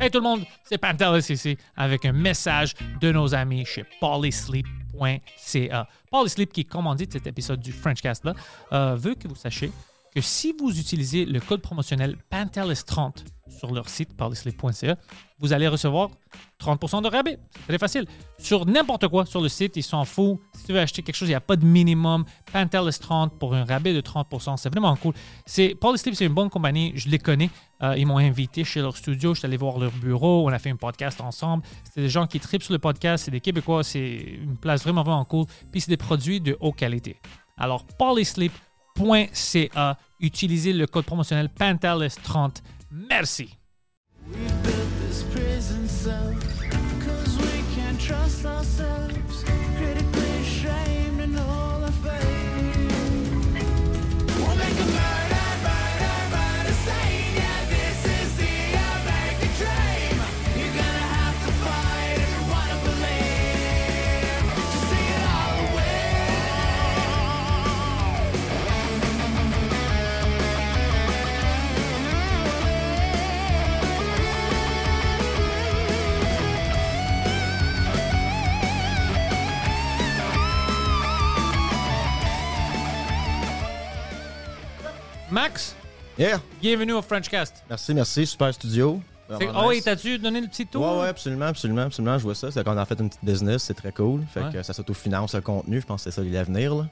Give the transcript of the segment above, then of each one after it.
Hey tout le monde, c'est Pantelis ici avec un message de nos amis chez polysleep.ca. Polysleep, qui commandite cet épisode du Frenchcast-là, euh, veut que vous sachiez que si vous utilisez le code promotionnel Pantelis30 sur leur site polysleep.ca, vous allez recevoir 30% de rabais. C'est très facile. Sur n'importe quoi sur le site, ils s'en foutent. Si tu veux acheter quelque chose, il n'y a pas de minimum. Pantelis 30 pour un rabais de 30%. C'est vraiment cool. C'est, Polysleep, c'est une bonne compagnie. Je les connais. Euh, ils m'ont invité chez leur studio. Je suis allé voir leur bureau. On a fait un podcast ensemble. C'est des gens qui tripent sur le podcast. C'est des Québécois. C'est une place vraiment, vraiment cool. Puis c'est des produits de haute qualité. Alors, polysleep.ca. Utilisez le code promotionnel Pantelis30. Merci. Max, Yeah. bienvenue au Frenchcast. Merci, merci. Super studio. C'est- Vraiment Oh, et nice. t'as-tu donné le petit tour? Ouais, ouais, absolument, absolument, absolument. Je vois ça. C'est qu'on a fait une petite business, c'est très cool. Fait Ouais. que ça s'autofinance le contenu. Je pense que c'est ça l'avenir. là.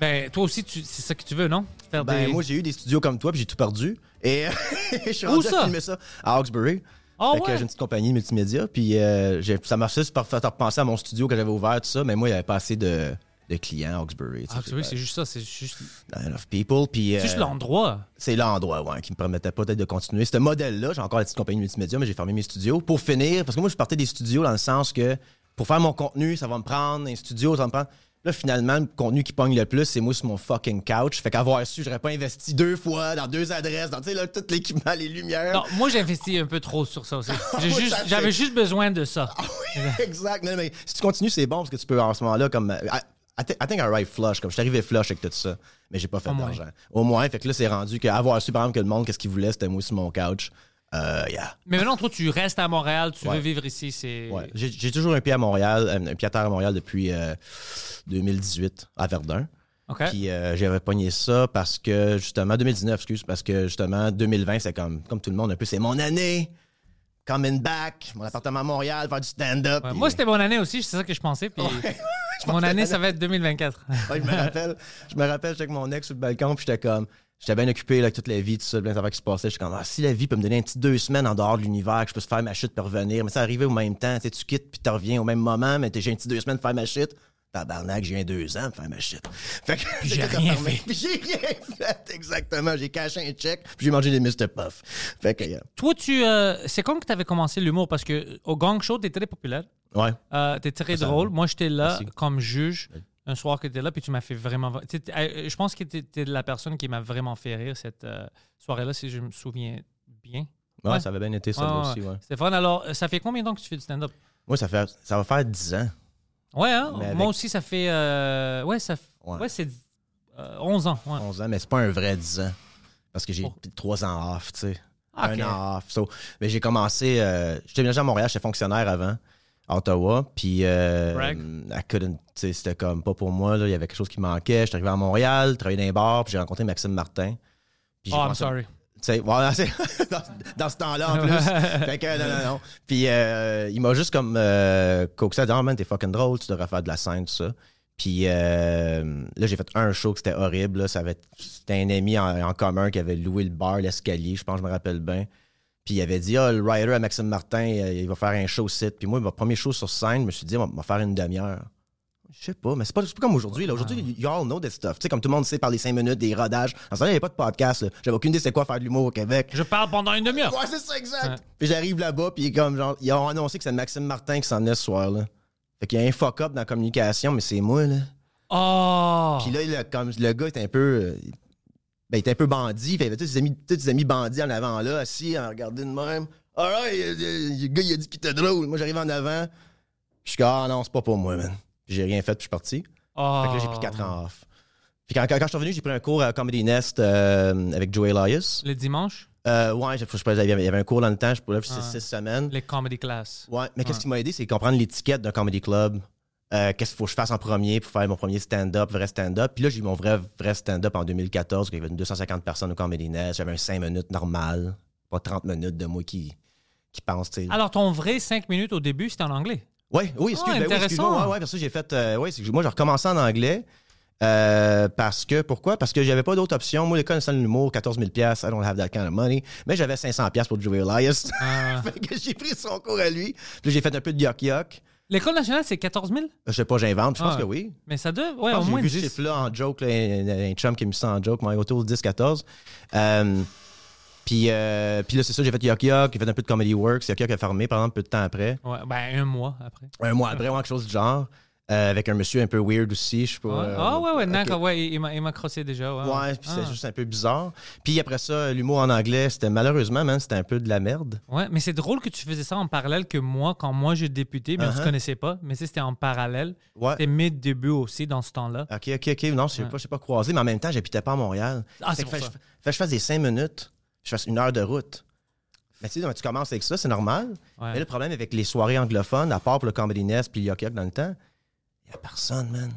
Ben, toi aussi, tu- c'est ça que tu veux, non? Faire Ben, des... moi, j'ai eu des studios comme toi, puis j'ai tout perdu. Et je suis Où rendu ça? à filmer ça? À Hawkesbury. Ah Fait que ouais? j'ai une petite compagnie multimédia. Puis euh, j'ai- ça m'a juste par faire repenser à mon studio que j'avais ouvert, tout ça. Mais moi, il n'y avait pas assez de, de clients Hawkesbury. Ah, pas- c'est juste ça, c'est juste, not enough people. Puis, c'est juste euh, l'endroit. c'est l'endroit ouais, qui me permettait peut-être de continuer. Ce modèle-là, j'ai encore la petite compagnie multimédia, mais j'ai fermé mes studios. Pour finir, parce que moi, je partais des studios dans le sens que pour faire mon contenu, ça va me prendre un studio, ça va me prendre. Là, finalement, le contenu qui pogne le plus, c'est moi sur mon fucking couch. Fait qu'avoir su, j'aurais pas investi deux fois dans deux adresses, dans là, tout l'équipement, les lumières. Non, moi, j'ai investi un peu trop sur ça aussi. J'avais juste besoin de ça. exact. Non, mais si tu continues, c'est bon parce que tu peux en ce moment-là, comme. I, I thi- I think I arrive flush, comme je suis arrivé flush avec tout ça, mais j'ai pas fait d'argent. Au moins, fait que là, c'est rendu qu'avoir su, par exemple, que le monde, qu'est-ce qu'il voulait, c'était moi sur mon couch. Euh, yeah. Mais maintenant, toi, tu restes à Montréal, tu Ouais. veux vivre ici, c'est... Ouais. J'ai toujours un pied à Montréal, euh, un pied à terre à Montréal depuis euh, 2018 à Verdun. OK. Puis euh, j'avais pogné ça parce que justement 2019, excuse, parce que justement 2020 c'est comme comme tout le monde un peu c'est mon année. Coming back, mon appartement à Montréal, faire du stand-up. Ouais, Moi, c'était mon année aussi, c'est ça que je pensais. Puis mon année, ça va être 2024. Ouais, je me rappelle, je me rappelle, j'étais avec mon ex sur le balcon, puis j'étais comme, j'étais bien occupé là, avec toute la vie, tout ça, plein d'affaires qui se passaient. J'étais comme, ah, si la vie peut me donner un petit deux semaines en dehors de l'univers, que je peux faire ma chute puis revenir, mais ça arrivait au même temps, tu quittes puis tu reviens au même moment, mais j'ai un petit deux semaines pour faire ma chute. Tabarnak, j'ai un deux ans faire ma shit. Fait que j'ai rien fait. J'ai rien fait, exactement. J'ai caché un check, puis j'ai mangé des Mr. Puff. Fait que, yeah. Toi, tu... euh, c'est comme que tu avais commencé l'humour, parce que au Gang Show, tu es très populaire. ouais. Euh, t'es très Ça, drôle. Moi, j'étais là Merci. comme juge un soir que t'étais là, puis tu m'as fait vraiment. t'es- t'es- euh, Je pense que t'étais la personne qui m'a vraiment fait rire cette euh, soirée-là, si je me souviens bien. Ouais, Ouais. ça avait bien été ça Ouais, aussi, ouais. Fun. Alors, euh, ça fait combien de temps que tu fais du stand-up? Moi, ça, fait, ça va faire 10 ans. Ouais, hein? Avec- Moi aussi, ça fait. euh, Ouais, ça Ouais. ouais. c'est euh, 11 ans. Ouais. 11 ans, mais c'est pas un vrai 10 ans. Parce que j'ai Oh. 3 ans off, tu sais. Ah. Un an off. So, mais j'ai commencé. Euh, j'étais déménagé à Montréal, j'étais fonctionnaire avant, à Ottawa. Puis. Euh, sais, c'était comme pas pour moi. Là. Il y avait quelque chose qui manquait. J'étais arrivé à Montréal, travaillé dans un bar, puis j'ai rencontré Maxime Martin. Puis Oh, I'm sorry. Sais, voilà, c'est- dans, dans ce temps-là en plus. fait que non, non, non. Puis euh, il m'a juste comme euh, coaxé, dit, oh man, t'es fucking drôle, tu devrais faire de la scène, tout ça. Puis euh, là, j'ai fait un show que c'était horrible. là. Ça avait, c'était un ami en, en commun qui avait loué le bar, l'escalier, je pense, je me rappelle bien. Puis il avait dit, ah, le writer à Maxime Martin, euh, il va faire un show site. Puis moi, mon premier show sur scène, je me suis dit, on va faire une demi-heure. Je sais pas, mais c'est pas, pas comme aujourd'hui. là. Aujourd'hui, you all know this stuff. Tu sais, comme tout le monde sait par les cinq minutes, des rodages. En ce temps, il n'y avait pas de podcast. là. J'avais aucune idée c'est quoi faire de l'humour au Québec. Je parle pendant une demi-heure. Ouais, c'est ça, exact. Ouais. Puis j'arrive là-bas, puis est comme genre, ils ont annoncé que c'est Maxime Martin qui s'en est ce soir-là. Fait qu'il y a un fuck-up dans la communication, mais c'est moi, là. Oh! Puis là, a- comme le gars était un peu. euh, Ben, il était un peu bandit. Fait, il avait tous ses amis, tous ses amis bandits en avant là, assis, à regarder de même. Alright, euh, euh, le gars, il a dit qu'il était drôle. Moi, j'arrive en avant. Je suis comme, ah non, c'est pas pour moi, man. J'ai rien fait, puis je suis parti. Oh. Fait que là, j'ai pris 4 ans off. Puis quand, quand, quand je suis revenu, j'ai pris un cours à Comedy Nest euh, avec Joey Elias. Le dimanche, Euh, ouais, je, je, je- il y avait il y avait un cours dans le temps, je pourrais Ah. 6 semaines. les comedy class. Ouais, mais qu'est-ce Ouais. qui m'a aidé, c'est comprendre l'étiquette d'un comedy club. Euh, qu'est-ce qu'il faut que je fasse en premier pour faire mon premier stand-up, vrai stand-up. Puis là, j'ai eu mon vrai, vrai stand-up en 2014, quand il y avait 250 personnes au Comedy Nest. J'avais un 5 minutes normal, pas 30 minutes de moi qui, qui pense, tu sais. Alors, ton vrai 5 minutes au début, c'était en anglais? Ouais, oui, excuse, Ah, ben oui, excuse-moi. Ouais, ouais, parce que j'ai fait. euh, ouais, que moi, j'ai recommencé en anglais. euh, parce que, pourquoi? Parce que j'avais pas d'autre option. Moi, l'école nationale de l'humour, 14 000 I don't have that kind of money. Mais j'avais 500 pour Joey Elias. Ah. fait que j'ai pris son cours à lui. Puis là, j'ai fait un peu de yuck-yuck. L'école nationale, c'est 14 000? Je sais pas, j'invente. Je pense Ah. que oui. Mais ça doit. Ouais, au moins J'ai vu ce 10. chiffre-là en joke, là, un, un chum qui mis ça en joke, moi, autour de 10-14. Euh, puis, euh, puis là, c'est ça, j'ai fait Yuck Yuck, j'ai fait un peu de Comedy Works. Yuck Yuck a fermé, par exemple, peu de temps après. Ouais, ben, un mois après. Un mois après, vraiment quelque chose du genre. Euh, avec un monsieur un peu weird aussi, je sais pas. Ouais. euh, Ah, ouais, ouais, d'accord, ouais, il, il m'a- crossé déjà. Ouais, Ouais, puis Ah. c'est juste un peu bizarre. Puis après ça, l'humour en anglais, c'était malheureusement, man, c'était un peu de la merde. Ouais, mais c'est drôle que tu faisais ça en parallèle que moi, quand moi j'ai débuté, mais on se Uh-huh. connaissait pas, mais c'était en parallèle. Ouais. C'était mes débuts aussi dans ce temps-là. Ok, ok, ok. Non, je sais Ouais. pas, je sais pas croisé, mais en même temps, j'habitais pas à Montréal. Ah, c'est fait, ça. je- fait que je fasse des cinq minutes, je fasse une heure de route. Mais tu sais, tu commences avec ça, c'est normal. Ouais. Mais le problème avec les soirées anglophones, à part pour le Comedy Nest puis le Yuck Yuck dans le temps, il y a personne, man.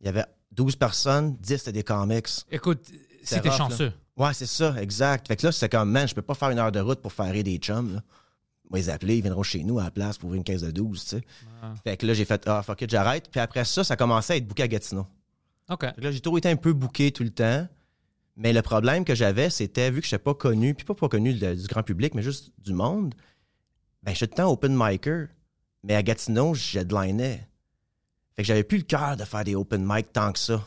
Il y avait 12 personnes, 10 c'était des comics. Écoute, c'était rough, là. chanceux. Ouais, c'est ça, exact. Fait que là, c'est comme, man, je peux pas faire une heure de route pour faire des chums, là. Moi, les appeler, ils viendront chez nous à la place pour ouvrir une caisse de 12, tu sais. Ah. Fait que là, j'ai fait, ah, fuck it, j'arrête. Puis après ça, ça commençait à être booké à Gatineau. OK. Fait que là, j'ai toujours été un peu booké tout le temps. Mais le problème que j'avais, c'était, vu que je n'étais pas connu, puis pas, pas connu de- du grand public, mais juste du monde, ben, j'étais tout le temps open micer. Mais à Gatineau, j'headlinais. Fait que j'avais plus le cœur de faire des open mic tant que ça.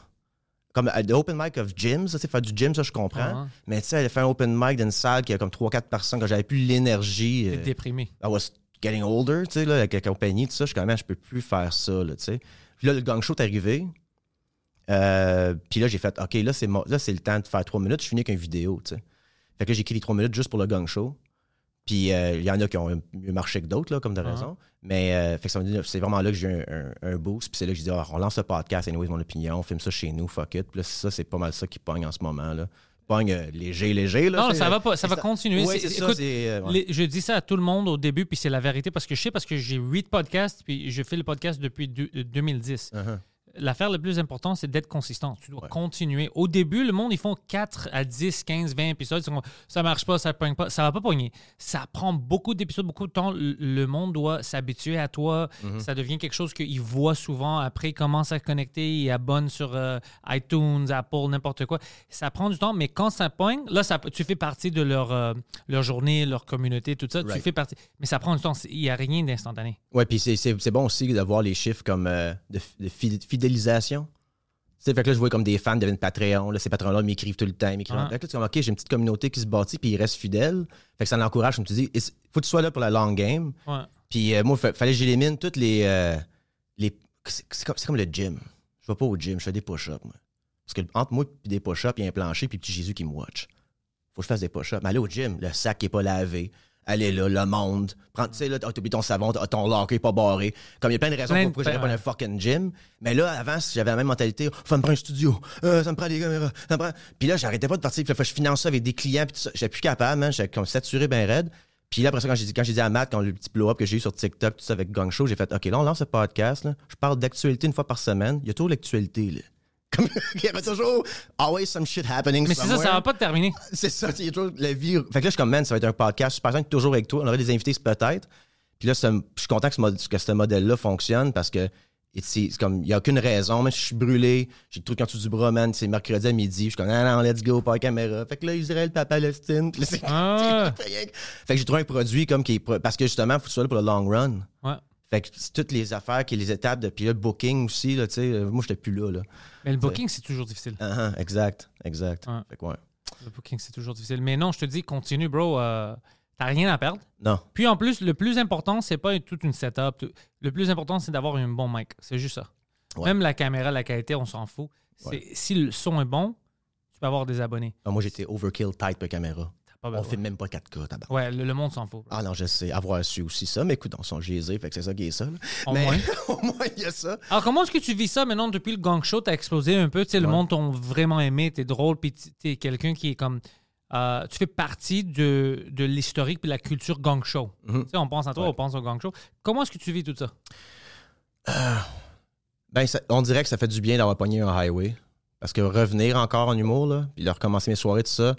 Comme des open mic of gyms, ça, tu sais, faire du gym, ça, je comprends. Ah, Mais tu sais, faire un open mic d'une salle qui a comme 3-4 personnes, quand j'avais plus l'énergie. Euh, déprimé. I was getting older, tu sais, avec la compagnie, tout ça, je suis quand même, je peux plus faire ça, tu sais. Puis là, le gang show est arrivé. Euh, puis là, j'ai fait, OK, là, c'est mo- là, c'est le temps de faire trois minutes. Je finis avec une vidéo, tu sais. Fait que là, j'ai écrit les trois minutes juste pour le gang show. Puis euh, il y en a qui ont mieux marché que d'autres, là, comme de raison. Mais euh, fait que ça m'a dit- c'est vraiment là que j'ai eu un, un- un boost. Puis c'est là que j'ai dit, Ah, on lance le podcast, anyway, mon opinion, on filme ça chez nous, fuck it. Puis là, ça, c'est pas mal ça qui pogne en ce moment, là. Pogne euh, léger, léger, là. Non, ça va pas, ça va continuer. Ouais, écoute, ouais. les- je dis ça à tout le monde au début, puis c'est la vérité parce que je sais parce que j'ai huit podcasts, puis je fais le podcast depuis deux- euh, 2010. Uh-huh. L'affaire la plus importante, c'est d'être consistant. Tu dois Ouais. continuer. Au début, le monde, ils font 4 à 10, 15, 20 épisodes. Ça marche pas, ça pogne pas. Ça va pas pogner. Ça prend beaucoup d'épisodes, beaucoup de temps. Le- monde doit s'habituer à toi. Mhm. Ça devient quelque chose qu'ils voient souvent. Après, ils commencent à connecter, ils abonnent sur euh, iTunes, Apple, n'importe quoi. Ça prend du temps, mais quand ça pogne, là, ça, tu fais partie de leur, euh, leur journée, leur communauté, tout ça. Tu fais partie. Mais ça prend du temps. Il n'y a rien d'instantané. Ouais, puis c'est- bon aussi de voir les chiffres comme euh, de, de fi- fidélisation. Sais, fait que là, je vois comme des fans deviennent Patreon. Là, ces patrons-là m'écrivent tout le temps. ils m'écrivent. Ah. Fait que là, tu comme, OK, j'ai une petite communauté qui se bâtit, puis ils restent fidèles. Fait que ça l'encourage, comme tu dis. Il faut que tu sois là pour la long game. Ouais. Puis euh, moi, fa- fallait que j'élimine toutes les. euh, les c'est c'est comme, c'est comme le gym. Je vais pas au gym, je fais des push-ups, moi. Parce que entre moi et des push-ups, il y a un plancher, puis petit Jésus qui me watch. Faut que je fasse des push-ups. Mais aller au gym, le sac qui est pas lavé. Aller là, le monde. Prends, tu sais, là, t'as oublié ton savon, t'as- ton locker pas barré. Comme il y a plein de raisons de- pourquoi j'irais pas dans un fucking gym. Mais là, avant, j'avais la même mentalité, ça me prend un studio, euh, ça me prend des caméras, ça me prend. Puis là, j'arrêtais pas de partir. Puis là, je finance ça avec des clients, puis tout. J'étais plus capable, man. J'étais comme saturé ben raide. Puis là, après ça, quand j'ai dit, quand j'ai dit à Matt, quand le petit blow-up que j'ai eu sur TikTok, tout ça avec Gang Show, j'ai fait, OK, là, on lance ce podcast, là. Je parle d'actualité une fois par semaine. Il y a toujours l'actualité, là. Comme, il y avait toujours always some shit happening. Mais c'est ça, ça va pas te terminer. C'est ça, il y a toujours la vie. Fait que là, je suis comme, man, ça va être un podcast. Je suis par exemple toujours avec toi. On aurait des invités, peut-être. Puis là, je suis content que ce, mod- que ce modèle-là fonctionne parce que c'est comme, il n'y a aucune raison. Je suis brûlé, j'ai le truc en dessous du bras, man. C'est mercredi à midi. Je suis comme, non, non, let's go, pas la caméra. Fait que là, Israël, pas Palestine. Puis là, Ah. Fait que j'ai trouvé un produit comme qui est. Parce que justement, il faut que tu sois là pour le long run. Ouais. Fait que c'est toutes les affaires, qui les étapes, de, puis là, le booking aussi, là, tu sais, euh, moi, j'étais plus là, là. Mais le booking, c'est toujours difficile. Ah, ah, exact, exact. Ouais. Fait que ouais. Le booking, c'est toujours difficile. Mais non, je te dis, continue, bro. euh, T'as rien à perdre. Non, Puis en plus, le plus important, c'est pas toute une setup. Le plus important, c'est d'avoir un bon mic. C'est juste ça. Ouais. Même la caméra, la qualité, on s'en fout. Si le son est bon, tu peux avoir des abonnés. Ah, moi, j'étais overkill type de caméra. T'as pas On besoin. fait même pas 4K, tabac. Ouais, le, le monde s'en fout. Ah non, je sais, avoir su aussi ça, mais écoute, on sont gésés, fait que c'est ça qui est ça. là. Au mais moins. au moins, il y a ça. Alors, comment est-ce que tu vis ça maintenant depuis le gang show? T'as explosé un peu. Tu sais, le Ouais. monde t'a vraiment aimé. T'es drôle. Puis t'es quelqu'un qui est comme. euh, tu fais partie de, de l'historique puis de la culture gang show. Mhm. Tu sais, on pense à toi, Ouais. on pense au gang show. Comment est-ce que tu vis tout ça? Ben, ça- on dirait que ça fait du bien d'avoir pogné un highway. Parce que revenir encore en humour, là, puis de recommencer mes soirées, tout ça,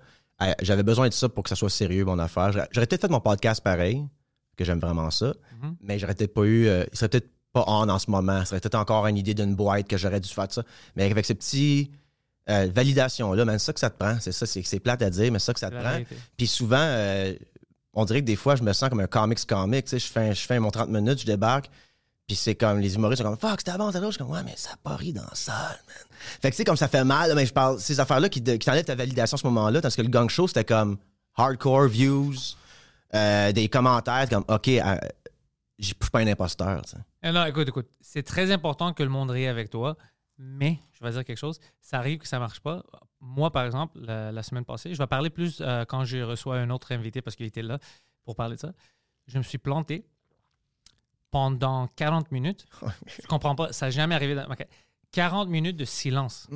j'avais besoin de ça pour que ça soit sérieux, mon affaire. J'aurais peut-être fait mon podcast pareil, que j'aime vraiment ça, Mhm. mais j'aurais peut-être pas eu. euh, il serait peut-être pas on en ce moment. Ça serait peut-être encore une idée d'une boîte que j'aurais dû faire de ça. Mais avec ces petits. euh, validations-là, man, c'est ça que ça te prend. C'est ça, c'est plate à dire, mais c'est ça que ça te prend. Puis souvent, euh, on dirait que des fois, je me sens comme un comics comic. Tu sais, je fais, je fais mon 30 minutes, je débarque. Puis c'est comme, les humoristes sont comme, fuck, c'était bon, c'était drôle. Je suis comme, ouais, mais ça a pas ri dans la salle, man. Fait que tu sais, comme ça fait mal, mais je parle, ces affaires-là qui, qui t'enlèvent ta validation à ce moment-là, tandis que le gang show, c'était comme hardcore views, euh, des commentaires, comme, OK, euh, je suis pas un imposteur. Eh non, écoute, écoute, c'est très important que le monde rie avec toi, mais je vais dire quelque chose, ça arrive que ça marche pas. Moi, par exemple, la, semaine passée, je vais parler plus euh, quand j'ai reçu un autre invité parce qu'il était là pour parler de ça. Je me suis planté pendant 40 minutes. Je comprends pas, ça n'a jamais arrivé. Dans... ok. 40 minutes de silence.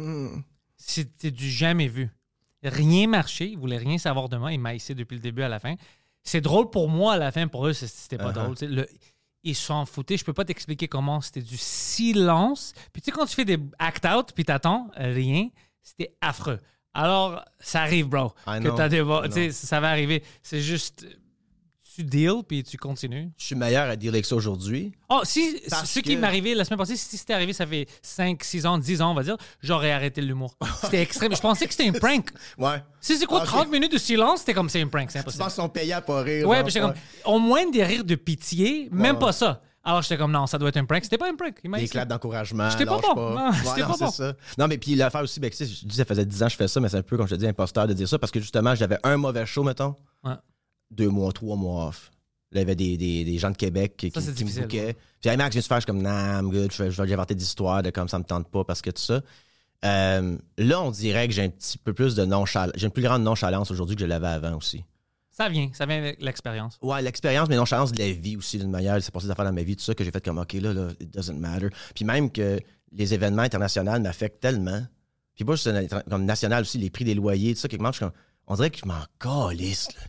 C'était du jamais vu. Rien marché, ils voulaient rien savoir de moi, ils maïssaient depuis le début à la fin. C'est drôle pour moi à la fin, pour eux, c'était pas Uh-huh. drôle. Le- ils s'en foutaient, je peux pas t'expliquer comment. C'était du silence. Puis tu sais, quand tu fais des act-out, puis t'attends rien, c'était affreux. Alors, ça arrive, bro. I que t'as des... Ça va arriver. C'est juste... Tu deals, puis tu continues? Je suis meilleur à dire avec ça aujourd'hui. Oh, si ce qui que- m'est arrivé la semaine passée, si c'était arrivé, ça fait 5, 6 ans, 10 ans, on va dire, j'aurais arrêté l'humour. C'était extrême. Je pensais que c'était un prank. Ouais. Si c'est quoi, Ah, ok. 30 minutes de silence, c'était comme c'est un prank, c'est impossible. qu'ils sont payés à pas rire? Ouais, puis j'étais comme, au moins des rires de pitié, même Ouais. pas ça. Alors j'étais comme, non, ça doit être un prank. C'était pas un prank. Des claps d'encouragement. J'étais pas bon. Non, Ouais, non, pas c'est bon. ça. Non, mais puis l'affaire aussi, ben, tu sais, je dis, ça faisait 10 ans que je fais ça, mais c'est un peu, comme je te dis, imposteur de dire ça, parce que justement, j'avais un mauvais show, mettons. Ouais. Deux mois, trois mois off. Là, il y avait des, des, des gens de Québec qui, Ça, qui- me bouquaient. Puis, hey, Max, je viens de faire, je suis comme, nah, I'm good, je vais, inventer des histoires de comme ça me tente pas parce que tout ça. Euh, là, on dirait que j'ai un petit peu plus de nonchalance. J'ai une plus grande nonchalance aujourd'hui que je l'avais avant aussi. Ça vient, ça vient avec l'expérience. Ouais, l'expérience, mais nonchalance de la vie aussi, d'une manière. C'est passé des affaires dans ma vie, tout ça, que j'ai fait comme, OK, là, là, it doesn't matter. Puis même que les événements internationaux m'affectent tellement. Puis pas juste na- comme national aussi, les prix des loyers, tout ça, quelque part, je suis comme, on dirait que je m'en calisse, là.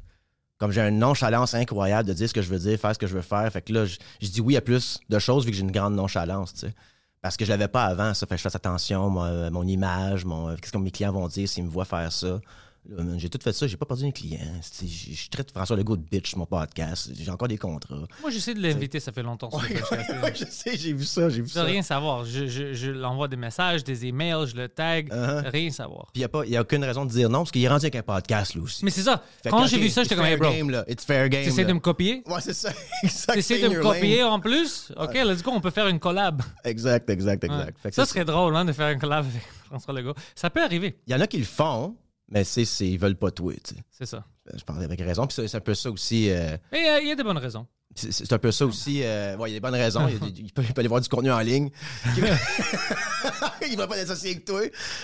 Comme j'ai une nonchalance incroyable de dire ce que je veux dire, faire ce que je veux faire. Fait que là, je, dis oui à plus de choses vu que j'ai une grande nonchalance, tu sais. Parce que je l'avais pas avant, ça. Fait que je fasse attention, moi, mon image, mon, qu'est-ce que mes clients vont dire s'ils me voient faire ça. Là, J'ai tout fait ça, j'ai pas perdu un client. Je traite François Legault de bitch mon podcast. J'ai encore des contrats. Moi, j'essaie de l'inviter, ça fait longtemps. Ouais, je sais, j'ai vu ça, j'ai vu ça. rien savoir. Je, je, je l'envoie des messages, des emails, je le tag, Uh-huh. rien savoir. Puis il n'y a, a aucune raison de dire non, parce qu'il est rendu avec un podcast, lui aussi. Mais c'est ça. Fait Quand j'ai vu ça, j'étais comme, hey, bro, game, là. It's fair game. t'essaies là. de me copier? Ouais, c'est ça. T'essaies de me copier lane. en plus? OK, let's go, on peut faire une collab. Exact, exact, exact. Ça c'est- serait drôle, hein, de faire une collab avec François Legault. Ça peut arriver, Il y en a qui le font, mais c'est, c'est, ils veulent pas tu sais. c'est ça. Je parle avec raison. Puis c'est, un peu ça aussi. euh, Mais euh, il y a des bonnes raisons. c'est, c'est un peu ça aussi. euh, ouais, il y a des bonnes raisons. Il, y a des- il peut, il peut aller voir du contenu en ligne. il va pas l'associer avec toi.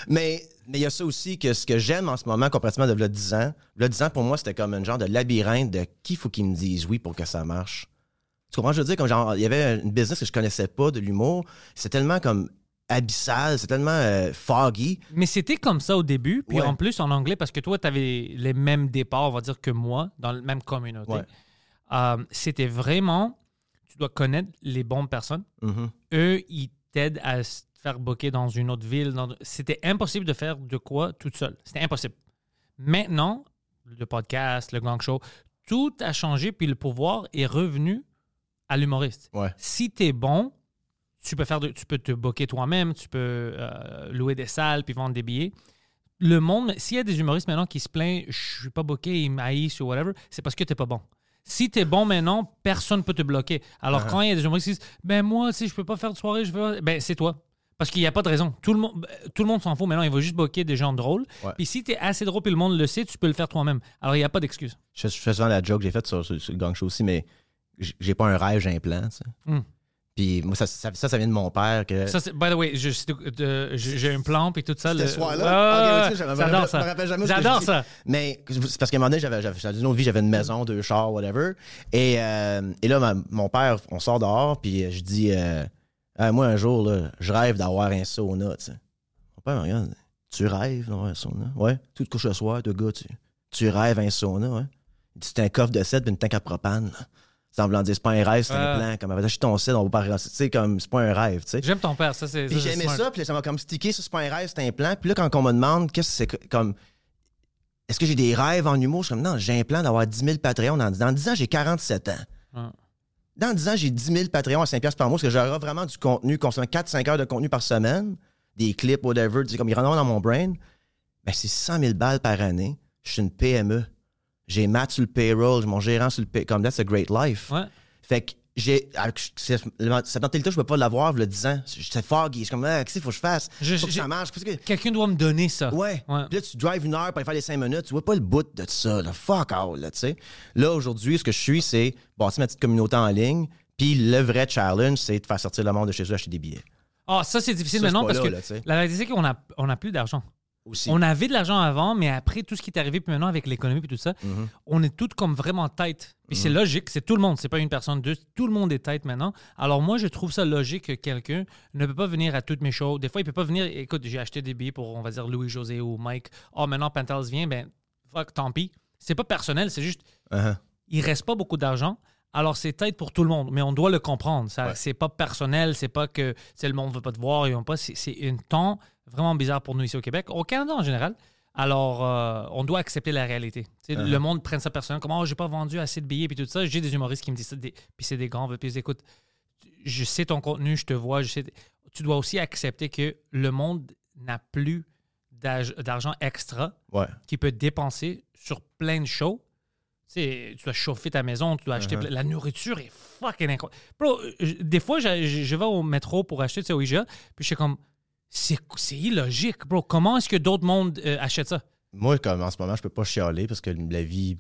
Mais mais il y a ça aussi que ce que j'aime en ce moment, complètement de là 10 ans. Là 10 ans, pour moi, c'était comme un genre de labyrinthe de qui faut qu'ils me disent oui pour que ça marche. Tu comprends? Je veux dire, comme genre, il y avait une business que je connaissais pas de l'humour. C'est tellement comme abyssal, c'est tellement euh, foggy. Mais c'était comme ça au début, puis Ouais. en plus en anglais, parce que toi, tu avais les mêmes départs, on va dire, que moi, dans la même communauté. Ouais. Euh, c'était vraiment, tu dois connaître les bonnes personnes. Mhm. Eux, ils t'aident à se faire booker dans une autre ville. dans- C'était impossible de faire de quoi toute seule. C'était impossible. Maintenant, le podcast, le gang show, tout a changé, puis le pouvoir est revenu à l'humoriste. Ouais. Si tu es bon, tu peux, faire de- tu peux te booker toi-même, tu peux euh, louer des salles puis vendre des billets. Le monde, s'il y a des humoristes maintenant qui se plaignent, je suis pas booké, ils m'haïssent ou whatever, c'est parce que tu pas bon. Si t'es bon maintenant, personne peut te bloquer. Alors, Uh-huh. quand il y a des humoristes qui disent Ben, moi, si je peux pas faire de soirée, je veux. Ben, c'est toi. Parce qu'il n'y a pas de raison. Tout le monde, tout le monde s'en fout maintenant. Il va juste bloquer des gens drôles. Ouais. Puis si t'es assez drôle et le monde le sait, tu peux le faire toi-même. Alors, il n'y a pas d'excuse. Je, je fais souvent la joke que j'ai faite sur, sur- sur le gang show aussi, mais j'ai pas un rêve, j'ai un plan. tu sais. Hmm. Puis moi, ça, ça, ça, ça vient de mon père. Que... Ça, by the way, euh, j'ai un plan puis tout ça. Le- ce soir-là? Me J'adore ça. rappelle jamais J'adore ça. Mais c'est parce qu'à un moment donné, j'avais, une autre vie, j'avais une maison, deux chars, whatever. Et, euh, et là, ma- mon père, on sort dehors, puis je dis, euh, Ah, moi, un jour, là, je rêve d'avoir un sauna. Mon père me regarde, tu rêves d'avoir un sauna? Ouais. Tu te couches le soir, deux gars, tu, tu rêves un sauna, dit, c'est un coffre de 7 puis une tank à propane, là. Semblant dire, c'est pas un rêve, c'est Ah. un plan. Comme, acheter ton site, on va pas, tu sais, comme, c'est pas un rêve, tu sais. J'aime ton père. Ça, c'est. Puis ça, c'est j'ai aimé smart. ça, puis ça m'a comme stické, ça c'est pas un rêve, c'est un plan. Puis là, quand on me demande qu'est-ce que c'est comme. Est-ce que j'ai des rêves en humour? Je suis comme non, j'ai un plan d'avoir 10 000 Patreons. Dans, dans 10 ans, j'ai 47 ans. Ah. Dans 10 ans, j'ai 10 000 Patreons à 5 piastres par mois, parce que j'aurai vraiment du contenu, consommer 4-5 heures de contenu par semaine, des clips, whatever, tu sais, comme ils rentrent dans mon brain. Ben, c'est 100 000 balles par année. Je suis une PME. J'ai Matt sur le payroll, j'ai mon gérant sur le payroll. Comme that's a great life. Ouais. Fait que j'ai. c'est- Cette mentalité, je peux pas l'avoir, le 10 ans. J'étais foggy. Je suis comme, ah, qu'est-ce qu'il faut que je fasse? Je- faut que ça marche. Que- Quelqu'un doit me donner ça. Ouais. Ouais. Puis là, tu drives une heure pour aller faire les 5 minutes. Tu vois pas le bout de ça. Là. Fuck all, là, tu sais. Là, aujourd'hui, ce que je suis, c'est bâtir ma petite communauté en ligne. Puis le vrai challenge, c'est de faire sortir le monde de chez eux acheter des billets. Ah, ça, c'est difficile Ça, c'est maintenant parce là, que là, la réalité, c'est qu'on a, on a plus d'argent. Aussi. On avait de l'argent avant, mais après tout ce qui est arrivé, puis maintenant avec l'économie et tout ça, Mhm. on est tous comme vraiment tight. Puis c'est logique, c'est tout le monde, c'est pas une personne, deux, tout le monde est tight maintenant. Alors moi, je trouve ça logique que quelqu'un ne peut pas venir à toutes mes shows. Des fois, il peut pas venir, écoute, j'ai acheté des billets pour, on va dire, Louis-José ou Mike. Oh, maintenant, Pantals vient, ben, fuck, tant pis. C'est pas personnel, c'est juste, Uh-huh. il reste pas beaucoup d'argent. Alors, c'est tight pour tout le monde, mais on doit le comprendre. Ça, Ouais. C'est pas personnel, c'est pas que c'est le monde veut pas te voir, ils ont pas. C'est c'est un temps vraiment bizarre pour nous ici au Québec, au Canada en général. Alors, euh, on doit accepter la réalité. Uh-huh. Le monde prenne ça personnel, comme oh, j'ai pas vendu assez de billets puis tout ça. J'ai des humoristes qui me disent ça, des- puis c'est des grands, puis ils disent, écoute, je sais ton contenu, je te vois, je sais. Tu dois aussi accepter que le monde n'a plus d'argent extra Ouais. qui peut dépenser sur plein de shows. Tu dois chauffer ta maison, tu dois acheter. Uh-huh. plein- La nourriture est fucking incroyable. Bro, euh, des fois, je, vais au métro pour acheter, au IGA, puis je suis comme, c'est illogique, bro. Comment est-ce que d'autres mondes euh, achètent ça? Moi, comme en ce moment, je peux pas chialer parce que la vie,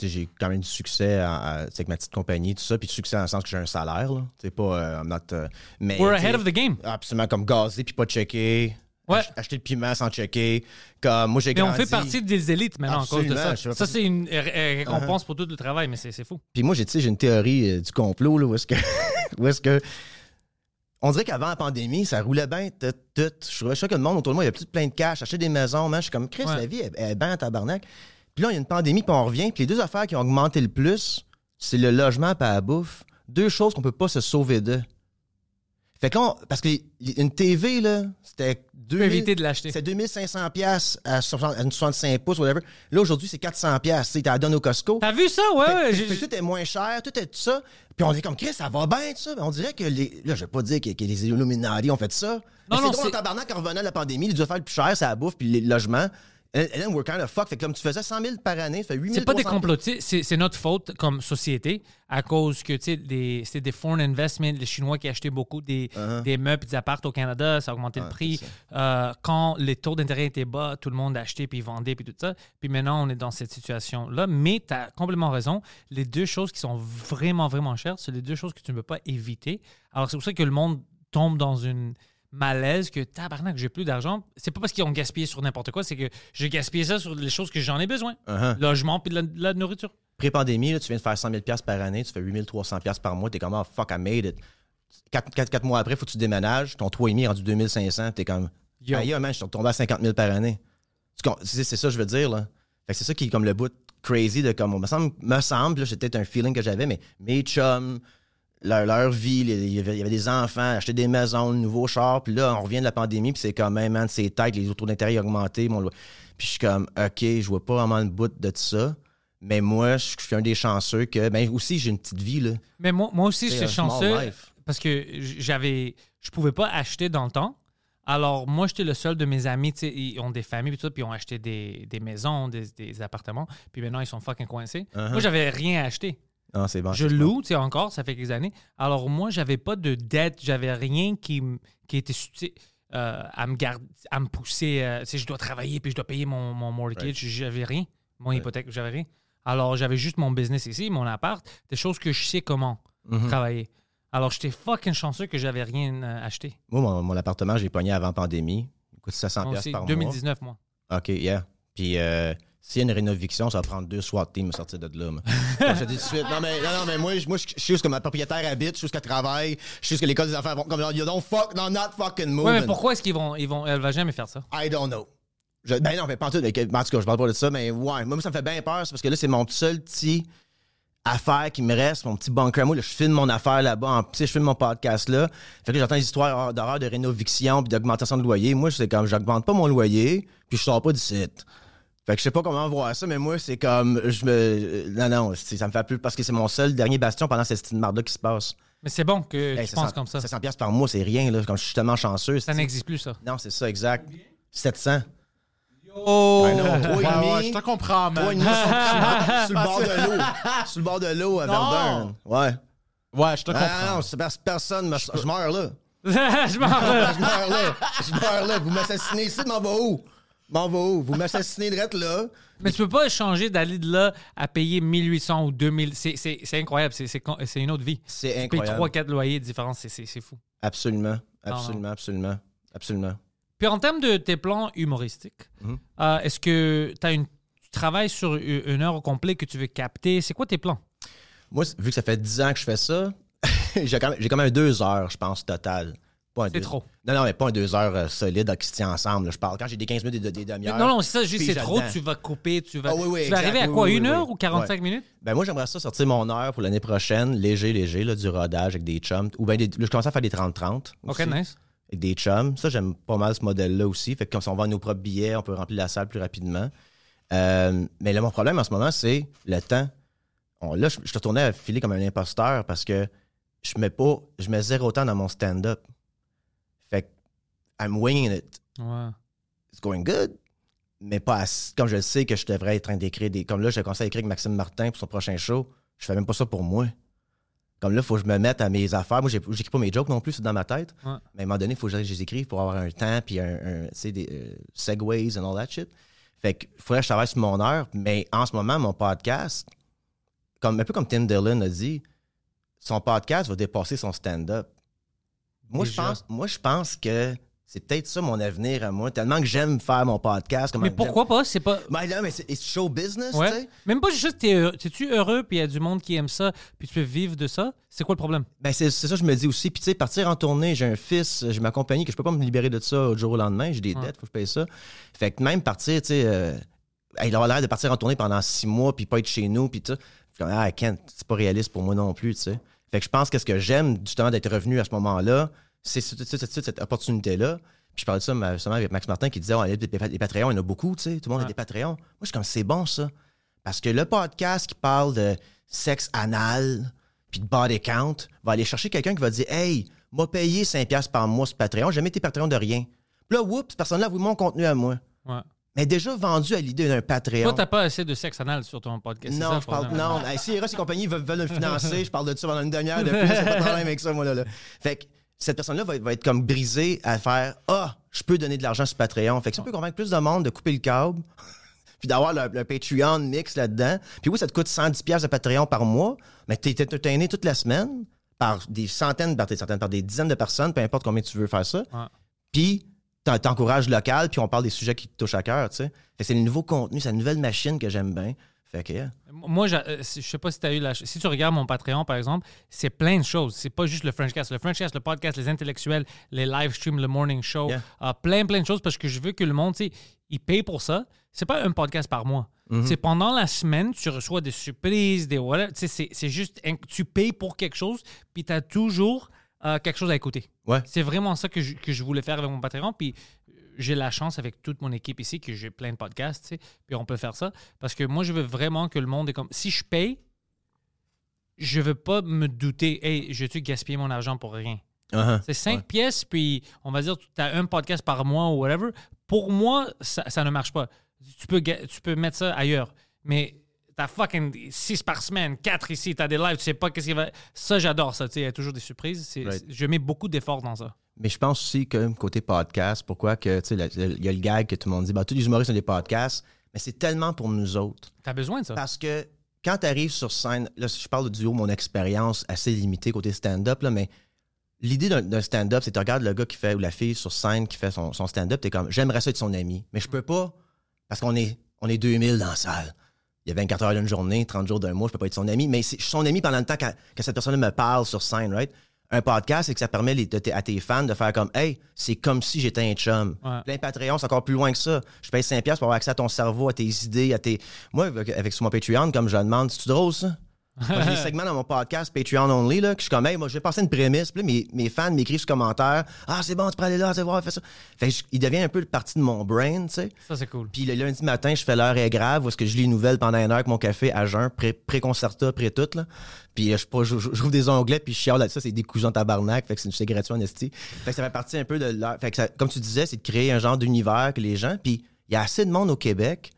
j'ai quand même du succès à- à- avec ma petite compagnie, tout ça, puis du succès dans le sens que j'ai un salaire, là. C'est pas. euh, I'm not, euh, mais, We're ahead of the game. Absolument, comme gazer puis pas checker. Ouais. Ach- Acheter le piment sans checker. Comme moi, j'ai Mais on fait partie des élites maintenant à cause de Absolument, ça. Ça, c'est une euh, euh, récompense pour tout le travail, mais c'est c'est fou. Puis moi, j'ai, une théorie euh, du complot, là, où est-ce que. où est-ce que. On dirait qu'avant la pandémie, ça roulait bien, tout, tout. Je trouvais ça que le monde autour de moi, il y avait plus plein de cash, acheter des maisons, man. Je suis comme, Chris, Ouais. la vie, elle, est bien en tabarnak. Puis là, il y a une pandémie, puis on revient. Puis les deux affaires qui ont augmenté le plus, c'est le logement et la bouffe. Deux choses qu'on peut pas se sauver de. Fait que là, on- parce qu'une TV, là, c'était 2000 éviter de l'acheter. c'est 2500 pièces à 60 à une 65 pouces, whatever. Là, aujourd'hui, c'est 400 pièces. Tu la donnes au Costco. T'as vu ça? Ouais, Fait- ouais. fait- fait tout est moins cher, tout est tout ça. Puis on est comme, Chris, ça va bien, tout ça. On dirait que les. Là, je vais pas dire que, que les Illuminati ont fait ça. Mais non, c'est drôle, en tabarnak, en revenant de la pandémie, ils devaient faire le plus cher, c'est la bouffe, puis les logements. And and then we're kind of fuck. Fait que comme tu faisais 100 000 par année, ça fait 8 000 C'est pas des complotistes, c'est c'est notre faute comme société à cause que tu sais, c'était des foreign investments, les Chinois qui achetaient beaucoup des, Uh-huh. des meubles, des apparts au Canada, ça a augmenté le Ah, prix. c'est Euh, quand les taux d'intérêt étaient bas, tout le monde achetait puis vendait puis tout ça. Puis maintenant, on est dans cette situation-là. Mais tu as complètement raison. Les deux choses qui sont vraiment, vraiment chères, c'est les deux choses que tu ne peux pas éviter. Alors, c'est pour ça que le monde tombe dans une malaise que tabarnak, j'ai plus d'argent. C'est pas parce qu'ils ont gaspillé sur n'importe quoi, c'est que j'ai gaspillé ça sur les choses que j'en ai besoin. Uh-huh. Logement puis de la, de la nourriture. Pré-pandémie, tu viens de faire 100 000 par année, tu fais 8 300 par mois, t'es comme, oh fuck, I made it. Quatre, quatre- quatre mois après, faut que tu déménages, ton 3,5 est rendu 2500, t'es comme, Yo. aïe, man, je suis retombé à 50 000 par année. C'est ça que je veux dire, là. C'est ça qui est comme le bout crazy de comme, me semble, me semble, peut-être un feeling que j'avais, mais mes chums, leur, leur vie, il y, avait, des enfants, acheter des maisons, de nouveaux chars, puis là, on revient de la pandémie, puis c'est comme, hey, man, c'est tête, les taux d'intérêt ont augmenté, mon puis je suis comme, OK, je vois pas vraiment le bout de ça. Mais moi, je suis un des chanceux que. Ben aussi, j'ai une petite vie, là. Mais moi, moi aussi, j'étais chanceux parce que j'avais, je pouvais pas acheter dans le temps. Alors, moi, j'étais le seul de mes amis, tu sais, ils ont des familles et tout ça, puis ils ont acheté des, des maisons, des, des appartements, puis maintenant, ils sont fucking coincés. Uh-huh. Moi, j'avais rien acheté. Non, c'est bon. je loue, tu sais, encore, ça fait quelques années. Alors, moi, j'avais pas de dette, j'avais rien qui, qui était, euh, à me garder, à me pousser. euh, tu sais, je dois travailler puis je dois payer mon, mon mortgage. Right. J'avais rien. Mon Right. hypothèque, j'avais rien. Alors, j'avais juste mon business ici, mon appart, des choses que je sais comment Mhm. travailler. Alors, j'étais fucking chanceux que j'avais rien euh, acheté. Moi, mon, mon appartement, j'ai pogné avant pandémie. Il coûte 700 Moi pièces aussi, par 2019, moi. mois. OK, yeah. Puis euh, s'il y a une rénoviction, ça va prendre deux SWAT teams à sortir de là. je te dis tout de suite. Non, mais, non, non, mais moi, je- moi, je sais où que ma propriétaire habite, je sais où qu'elle travaille, je sais où que l'école des affaires vont. Comme, you don't fuck, no, not fucking moving. Ouais, mais pourquoi est-ce qu'ils vont, ils vont. Elle va jamais faire ça? I don't know. Je- ben non, mais pas en tout. En tout cas, je parle pas de ça, mais ouais. Moi, ça me fait bien peur, c'est parce que là, c'est mon seul petit affaire qui me reste, mon petit bunker. Moi, là, je filme mon affaire là-bas. Je filme mon podcast là. Fait que j'entends des histoires d'horreur de rénoviction puis d'augmentation de loyer. Moi, c'est comme, j'augmente pas mon loyer puis je sors pas du site. Fait que je sais pas comment voir ça, mais moi, c'est comme, je me. Non, non, ça me fait plus parce que c'est mon seul dernier bastion pendant cette petite marde-là qui se passe. Mais c'est bon que Hey, tu 700 penses comme ça. 700 pièces par mois, c'est rien, là. Comme je suis tellement chanceux. Ça n'existe plus, ça. Non, c'est ça, exact. 700. Oh! Ouais, non, Ouais, ouais, je te comprends, man. demi sur, sur le bord de l'eau. Sur le bord de l'eau à Non. Verdun. Ouais. Ouais, je te Ah comprends. non, c'est parce que personne me... Je meurs là. je m'en Je meurs là. Je meurs là. Vous m'assassinez ici, m'en va où? M'en va où? Vous m'assassinez direct là. Mais tu peux pas changer d'aller de là à payer 1800 ou 2000. C'est, c'est, c'est incroyable. C'est, une autre vie. C'est Tu payes incroyable. 3-4 loyers de différence. C'est, fou. Absolument. Absolument, absolument. Absolument. Puis en termes de tes plans humoristiques, Mhm. euh, est-ce que une, tu travailles sur une heure au complet que tu veux capter? C'est quoi tes plans? Moi, vu que ça fait 10 ans que je fais ça, j'ai quand, même- j'ai quand même deux heures, je pense, total. Pas C'est deux- trop. Non, non, mais pas un deux heures euh, solides euh, qui se tient ensemble. là. Je parle quand j'ai des 15 minutes et des, des demi-heures. Non, non, c'est ça. Juste, c'est trop. Tu vas couper. Tu vas, Ah oui, oui, tu vas arriver à quoi? oui, une heure ou 45 Ouais. minutes? Ben moi, j'aimerais ça sortir mon heure pour l'année prochaine, léger, léger, là, du rodage avec des chums. Ou bien, des- je commence à faire des 30-30. OK, nice. Avec des chums. Ça, j'aime pas mal ce modèle-là aussi. Fait que comme si on vend nos propres billets, on peut remplir la salle plus rapidement. Euh, mais là, mon problème en ce moment, c'est le temps. On- là, je, je suis retourné à filer comme un imposteur parce que je mets pas, je mets zéro temps dans mon stand-up. I'm winging it. Ouais. It's going good. Mais pas assez- comme je sais que je devrais être en train d'écrire des. Comme là, j'ai commencé à écrire avec Maxime Martin pour son prochain show. Je fais même pas ça pour moi. Comme là, il faut que je me mette à mes affaires. Moi, j'écris pas mes jokes non plus, c'est dans ma tête. Ouais. Mais à un moment donné, il faut que je les écrive pour avoir un temps, puis un, un- tu sais, des euh, segways and all that shit. Fait que faudrait que je travaille sur mon heure. Mais en ce moment, mon podcast, comme, un peu comme Tim Dillon a dit, son podcast va dépasser son stand-up. Moi, je pense, moi, je pense que c'est peut-être ça mon avenir à moi. Tellement que j'aime faire mon podcast. comment Mais pourquoi pas? C'est pas. j'aime- Ben là, mais c'est show business, Ouais. tu sais. Même pas juste, t'es heureux- t'es-tu heureux, puis il y a du monde qui aime ça, puis tu peux vivre de ça? C'est quoi le problème? Ben c'est ça que je me dis aussi. Puis tu sais, partir en tournée, j'ai un fils, j'ai ma compagnie, que je peux pas me libérer de ça au jour au lendemain. J'ai des Ouais. dettes, faut que je paye ça. Fait que même partir, tu sais, euh, il avoir l'air de partir en tournée pendant six mois, puis pas être chez nous, puis tout. Ah, can't, c'est pas réaliste pour moi non plus, tu sais. Fait que je pense que ce que j'aime, justement, d'être revenu à ce moment-là, c'est cette, opportunité-là. Puis je parlais de ça ma- justement avec Max Martin qui disait, oh, les, les- les Patreons, il y en a beaucoup, tu sais. Tout le monde a des Patreons. Moi, je suis comme, c'est bon, ça. Parce que le podcast qui parle de sexe anal, puis de body count, va aller chercher quelqu'un qui va dire Hey, m'a payé 5$ piastres par mois sur Patreon, j'ai jamais été Patreon de rien. Puis là, oups, cette personne-là a voulu mon contenu à moi. Ouais. Mais déjà vendu à l'idée d'un Patreon. Toi, t'as pas assez de sexe anal sur ton podcast. ça, non, je parle. Non, Hey, si Eros et compagnie veulent, veulent le financer, je parle de ça pendant une demi-heure de plus, j'ai pas de problème avec ça, moi, là. là. Fait que cette personne-là va, être- va être comme brisée à faire Ah, je peux donner de l'argent sur Patreon. Fait que ça peut convaincre plus de monde de couper le câble, puis d'avoir le, le Patreon mix là-dedans. Puis oui, ça te coûte 110$ piastres de Patreon par mois, mais t'es entertainé toute la semaine par des centaines, par des centaines, par des dizaines de personnes, peu importe combien tu veux faire ça. Ouais. Puis t'en- t'encourages local, puis on parle des sujets qui te touchent à cœur, tu sais. C'est le nouveau contenu, c'est la nouvelle machine que j'aime bien. Fait que, yeah. Moi, euh, je sais pas si tu as eu la. Si tu regardes mon Patreon, par exemple, c'est plein de choses. C'est pas juste le Frenchcast. Le Frenchcast, le podcast, les intellectuels, les live streams, le morning show. Yeah. euh, plein, plein de choses parce que je veux que le monde, tu sais, il paye pour ça. C'est pas un podcast par mois. Mm-hmm. C'est pendant la semaine, tu reçois des surprises, des sais, c'est- juste. Tu payes pour quelque chose, puis tu as toujours euh, quelque chose à écouter. Ouais. C'est vraiment ça que je, que je voulais faire avec mon Patreon. Puis j'ai la chance avec toute mon équipe ici que j'ai plein de podcasts, tu sais, puis on peut faire ça. Parce que moi, je veux vraiment que le monde est comme. Si je paye, je veux pas me douter, hey, je tu gaspiller mon argent pour rien? Uh-huh. C'est cinq Ouais. pièces, puis on va dire, tu as un podcast par mois ou whatever. Pour moi, ça, ça ne marche pas. Tu peux, tu peux mettre ça ailleurs. Mais t'as fucking six par semaine, quatre ici, t'as des lives, tu sais pas qu'est-ce qu'il va. Ça, j'adore ça, tu sais, il y a toujours des surprises. Right. Je mets beaucoup d'efforts dans ça. Mais je pense aussi que côté podcast, pourquoi que, il y a le gag que tout le monde dit, bah, tous les humoristes ont des podcasts, mais c'est tellement pour nous autres. T'as besoin de ça. Parce que quand tu arrives sur scène, là, je parle du haut, mon expérience assez limitée côté stand-up, là, mais l'idée d'un- stand-up, c'est que tu regardes le gars qui fait, ou la fille sur scène qui fait son, son stand-up, t'es comme, j'aimerais ça être son ami, mais je peux pas, parce qu'on est, on est 2000 dans la salle. Il y a 24 heures d'une journée, 30 jours d'un mois, je peux pas être son ami, mais je suis son ami pendant le temps quand- que cette personne me parle sur scène, right? Un podcast, c'est que ça permet les- de tes- à tes fans de faire comme, hey, c'est comme si j'étais un chum. Ouais. Plein Patreon, c'est encore plus loin que ça. Je paye 5$ piastres pour avoir accès à ton cerveau, à tes idées, à tes. Moi, avec, avec sur mon Patreon, comme je demande, c'est-tu drôle ça? Moi, J'ai des segments dans mon podcast Patreon only, là, que je suis comme, hey, moi, je vais passer une prémisse. Puis là, mes, mes fans m'écrivent sur commentaire, ah, c'est bon, tu peux aller là, tu vas voir, fais ça. Fait que je- il devient un peu partie de mon brain, tu sais. Ça, c'est cool. Puis le lundi matin, je fais l'heure est grave, où est-ce que je lis les nouvelles pendant une heure avec mon café à jeun, pré- pré-concerta, pré-tout, là. Puis euh, je, pas- je- je- j'ouvre des onglets, puis je chiale là ça, c'est des cousins tabarnak, fait que c'est c'est gratuit en esti. Fait que ça fait partie un peu de l'heure. Fait que ça- comme tu disais, c'est de créer un genre d'univers que les gens, puis il y a assez de monde au Québec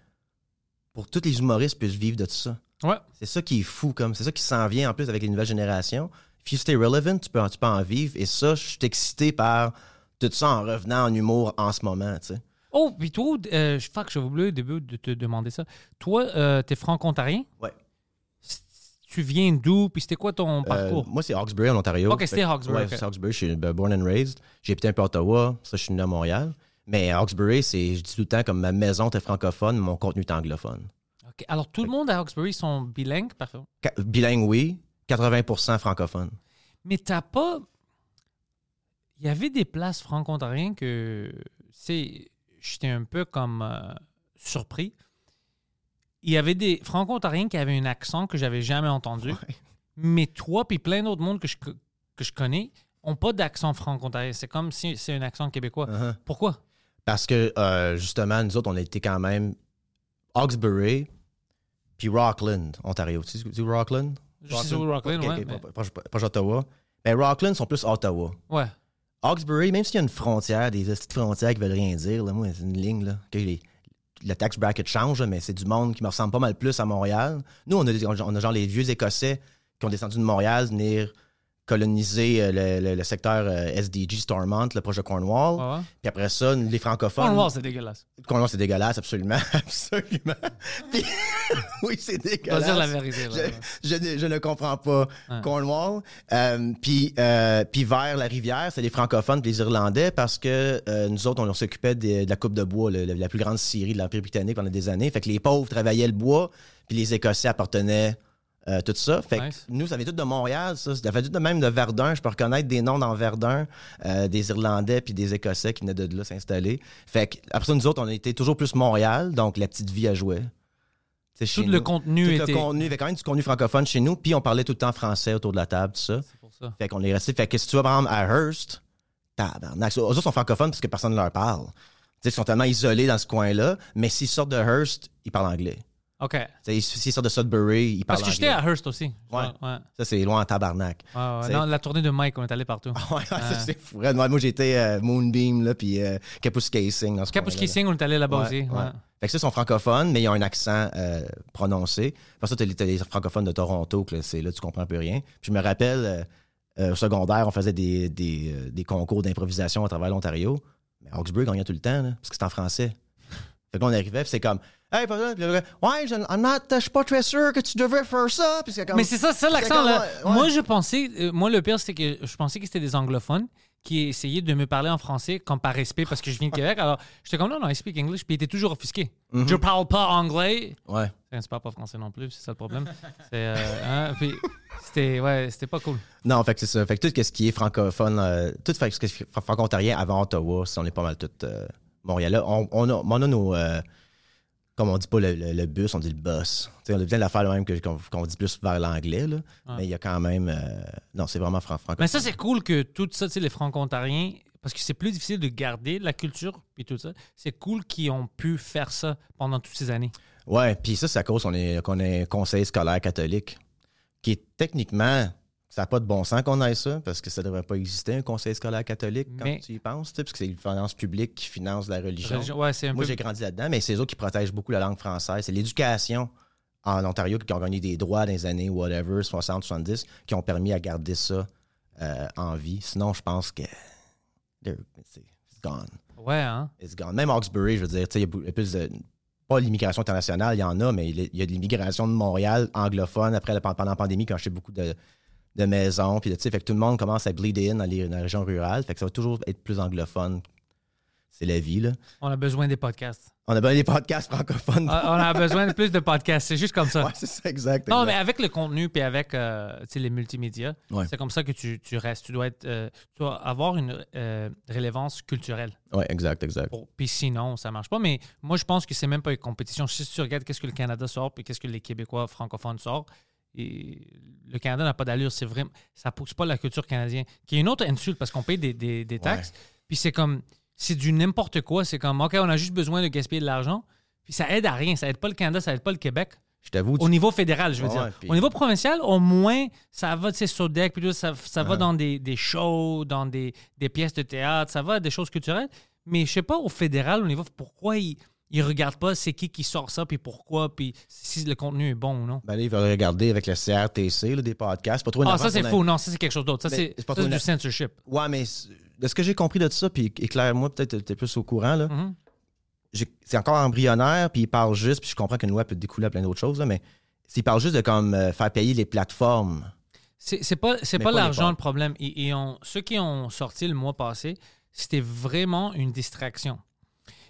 pour que tous les humoristes puissent vivre de tout ça. Ouais. C'est ça qui est fou, comme c'est ça qui s'en vient en plus avec les nouvelles générations. If you stay relevant, tu peux, tu peux en vivre. Et ça, je suis excité par tout ça en revenant en humour en ce moment, tu sais. Oh, puis toi, euh, je fuck, j'avais oublié au début de te demander ça. Toi, euh, t'es franco-ontarien? Ouais. Tu viens d'où? Puis c'était quoi ton Euh, parcours? moi, c'est Hawkesbury, en Ontario. Ok, c'était que- Hawkesbury, Ouais, ok. c'est Hawkesbury. Je suis ben, born and raised. J'ai habité un peu à Ottawa. Ça, je suis né à Montréal. Mais Hawkesbury, c'est, je dis tout le temps, comme ma maison était francophone, mon contenu est anglophone. Alors, tout le monde à Hawkesbury sont bilingues? Parfait. Bilingue, oui. 80% francophone. Mais t'as pas. Il y avait des places franco-ontariennes que. C'est. J'étais un peu comme euh, surpris. Il y avait des franco-ontariens qui avaient un accent que j'avais jamais entendu. Mais toi, puis plein d'autres mondes que je, co- que je connais, ont pas d'accent franco-ontarien. C'est comme si c'est un accent québécois. Uh-huh. Pourquoi? Parce que, euh, justement, nous autres, on a été quand même Hawkesbury, puis Rockland, Ontario. Tu sais Rockland? Je sais où Rockland, Ok, ouais. mais- proche, d'Ottawa. Mais Rockland sont plus Ottawa. Ouais. Hawkesbury, même s'il y a une frontière, des petites frontières qui veulent rien dire, là, moi, c'est une ligne, là. que les- le tax bracket change, mais c'est du monde qui me ressemble pas mal plus à Montréal. Nous, on a, des- on a genre les vieux Écossais qui ont descendu de Montréal, venir coloniser euh, le, le- le secteur euh, SDG Stormont, le projet Cornwall. Ouais? Puis après ça, les francophones. Cornwall, c'est dégueulasse. Cornwall, c'est dégueulasse, absolument. absolument. Puis- oui, c'est dégueulasse. dire la vérité. là. Je, je ne- je ne comprends pas. Cornwall. Euh, puis, euh, puis vers la rivière, c'est les francophones puis les Irlandais parce que euh, nous autres, on, s'occupait de, de la coupe de bois, le- la plus grande scierie de l'Empire britannique pendant des années. Fait que les pauvres travaillaient le bois, puis les Écossais appartenaient euh, tout ça. Fait Nice. que nous, ça vient tout de Montréal, ça. Ça fait tout de même de Verdun. Je peux reconnaître des noms dans Verdun, euh, des Irlandais puis des Écossais qui venaient de là s'installer. Fait que après ça, nous autres, on était toujours plus Montréal, donc la petite vie à jouer. Tout chez le nous. contenu Tout était. le contenu, il y avait quand même du contenu francophone chez nous, puis on parlait tout le temps français autour de la table, tout ça. C'est pour ça. Fait qu'on est resté. Fait que si tu vas, par exemple, à Hearst, tabarnak. Eux autres sont francophones parce que personne ne leur parle. Tu sais, ils sont tellement isolés dans ce coin-là, mais s'ils sortent de Hearst, ils parlent anglais. OK. S'ils sortent de Sudbury, ils parlent Parce que j'étais à Hearst aussi. Ouais. ouais. Ça, c'est loin en tabarnak. Ouais, ouais. C'est- Non, la tournée de Mike, on est allé partout. Ouais, ça, c'est fou. Moi, j'étais euh, Moonbeam, là, puis euh, Kapuskasing là. Kissing, on est allé là-bas aussi. Fait que ça, ils sont francophones, mais ils ont un accent euh, prononcé. Parce que t'as les, les francophones de Toronto, que là, c'est là, tu comprends un peu rien. Puis je me rappelle, euh, euh, au secondaire, on faisait des, des, des concours d'improvisation à travers l'Ontario. Mais Hawkesbury gagnait tout le temps, là, parce que c'était en français. Fait qu'on arrivait, puis c'est comme, hey, pas ouais, je I'm not- je suis pas très sûr que tu devrais faire ça. Puis c'est comme, Mais c'est ça, c'est ça l'accent là. ouais. Moi, je pensais, euh, moi, le pire, c'était que je pensais que c'était des anglophones qui essayaient de me parler en français comme par respect parce que je viens de Québec. Alors, j'étais comme, non, non, I speak English. Puis ils étaient toujours offusqués. Mhm. Je parle pas anglais. Ouais. Enfin, C'est pas pas français non plus, c'est ça le problème. C'est, euh, hein, puis c'était, ouais, c'était pas cool. Non, fait que c'est ça. Fait que tout ce qui est francophone, euh, tout fait ce qui est fr- franco-ontarien avant Ottawa, si on est pas mal tout euh, Montréal. On, on, a, on a nos. Comme on dit pas le, le- le bus, on dit le bus. On a bien l'affaire même que- qu'on qu'on dit plus vers l'anglais. Mais il y a quand même. euh, non, c'est vraiment fran- franco Mais ça, c'est cool que tout ça, tu sais, les franco-ontariens, parce que c'est plus difficile de garder la culture puis tout ça. C'est cool qu'ils ont pu faire ça pendant toutes ces années. Ouais, puis ça, c'est à cause qu'on est, qu'on est un conseil scolaire catholique, qui est techniquement. Ça n'a pas de bon sens qu'on ait ça, parce que ça ne devrait pas exister, un conseil scolaire catholique, quand Mais- tu y penses, parce que c'est une finance publique qui finance la religion. Ouais, Moi, peu. j'ai grandi là-dedans, mais c'est eux qui protègent beaucoup la langue française. C'est l'éducation en Ontario qui ont gagné des droits dans les années whatever, 60, 70, qui ont permis à garder ça euh, en vie. Sinon, je pense que c'est it's gone. Ouais, hein? It's gone. Même Hawkesbury, je veux dire, il y a plus de. Pas l'immigration internationale, il y en a, mais il y a- de l'immigration de Montréal anglophone après la, pendant la pandémie ont acheté beaucoup de, de maisons. Puis, tu sais, fait que tout le monde commence à bleed in dans les, dans les régions rurales. Fait que ça va toujours être plus anglophone. C'est la vie, là. On a besoin des podcasts. On a bien des podcasts francophones. Ah, on a besoin de plus de podcasts. C'est juste comme ça. ouais, c'est ça, exact. Non, exact. mais avec le contenu puis avec euh, les multimédias, Ouais. c'est comme ça que tu, tu restes. Tu dois, être, euh, tu dois avoir une euh, rélevance culturelle. Ouais, exact, exact. Pour- Puis sinon, ça marche pas. Mais moi, je pense que c'est même pas une compétition. Si tu regardes qu'est-ce que le Canada sort puis qu'est-ce que les Québécois francophones sortent, et le Canada n'a pas d'allure. C'est vraiment, ça pousse pas la culture canadienne. Qui est une autre insulte parce qu'on paye des, des- des taxes. Puis c'est comme, c'est du n'importe quoi. C'est comme, OK, on a juste besoin de gaspiller de l'argent. Puis ça aide à rien. Ça aide pas le Canada, ça aide pas le Québec. Je t'avoue, Au tu- niveau fédéral, je veux Ouais, dire. puis- Au niveau provincial, au moins, ça va, tu sais, Sodec, puis tout, ça, ça va dans des, des shows, dans des, des pièces de théâtre, ça va des choses culturelles. Mais je sais pas, au fédéral, au niveau, pourquoi ils ne regardent pas c'est qui qui sort ça, puis pourquoi, puis si le contenu est bon ou non. ben là, il va regarder avec le CRTC, là, des podcasts. Pas trop Ah, ça, c'est faux. Non, ça, c'est quelque chose d'autre. Ça, Mais c'est c'est du censorship. Ouais, mais de ce que j'ai compris de ça, puis éclaire-moi, peut-être t'es plus au courant, là. Mhm. j'ai- c'est encore embryonnaire, puis il parle juste, puis je comprends qu'une loi peut découler à plein d'autres choses, là, mais s'il parle juste de comme euh, faire payer les plateformes. C'est pas, pas pas l'argent le problème. Et, et on- ceux qui ont sorti le mois passé, c'était vraiment une distraction.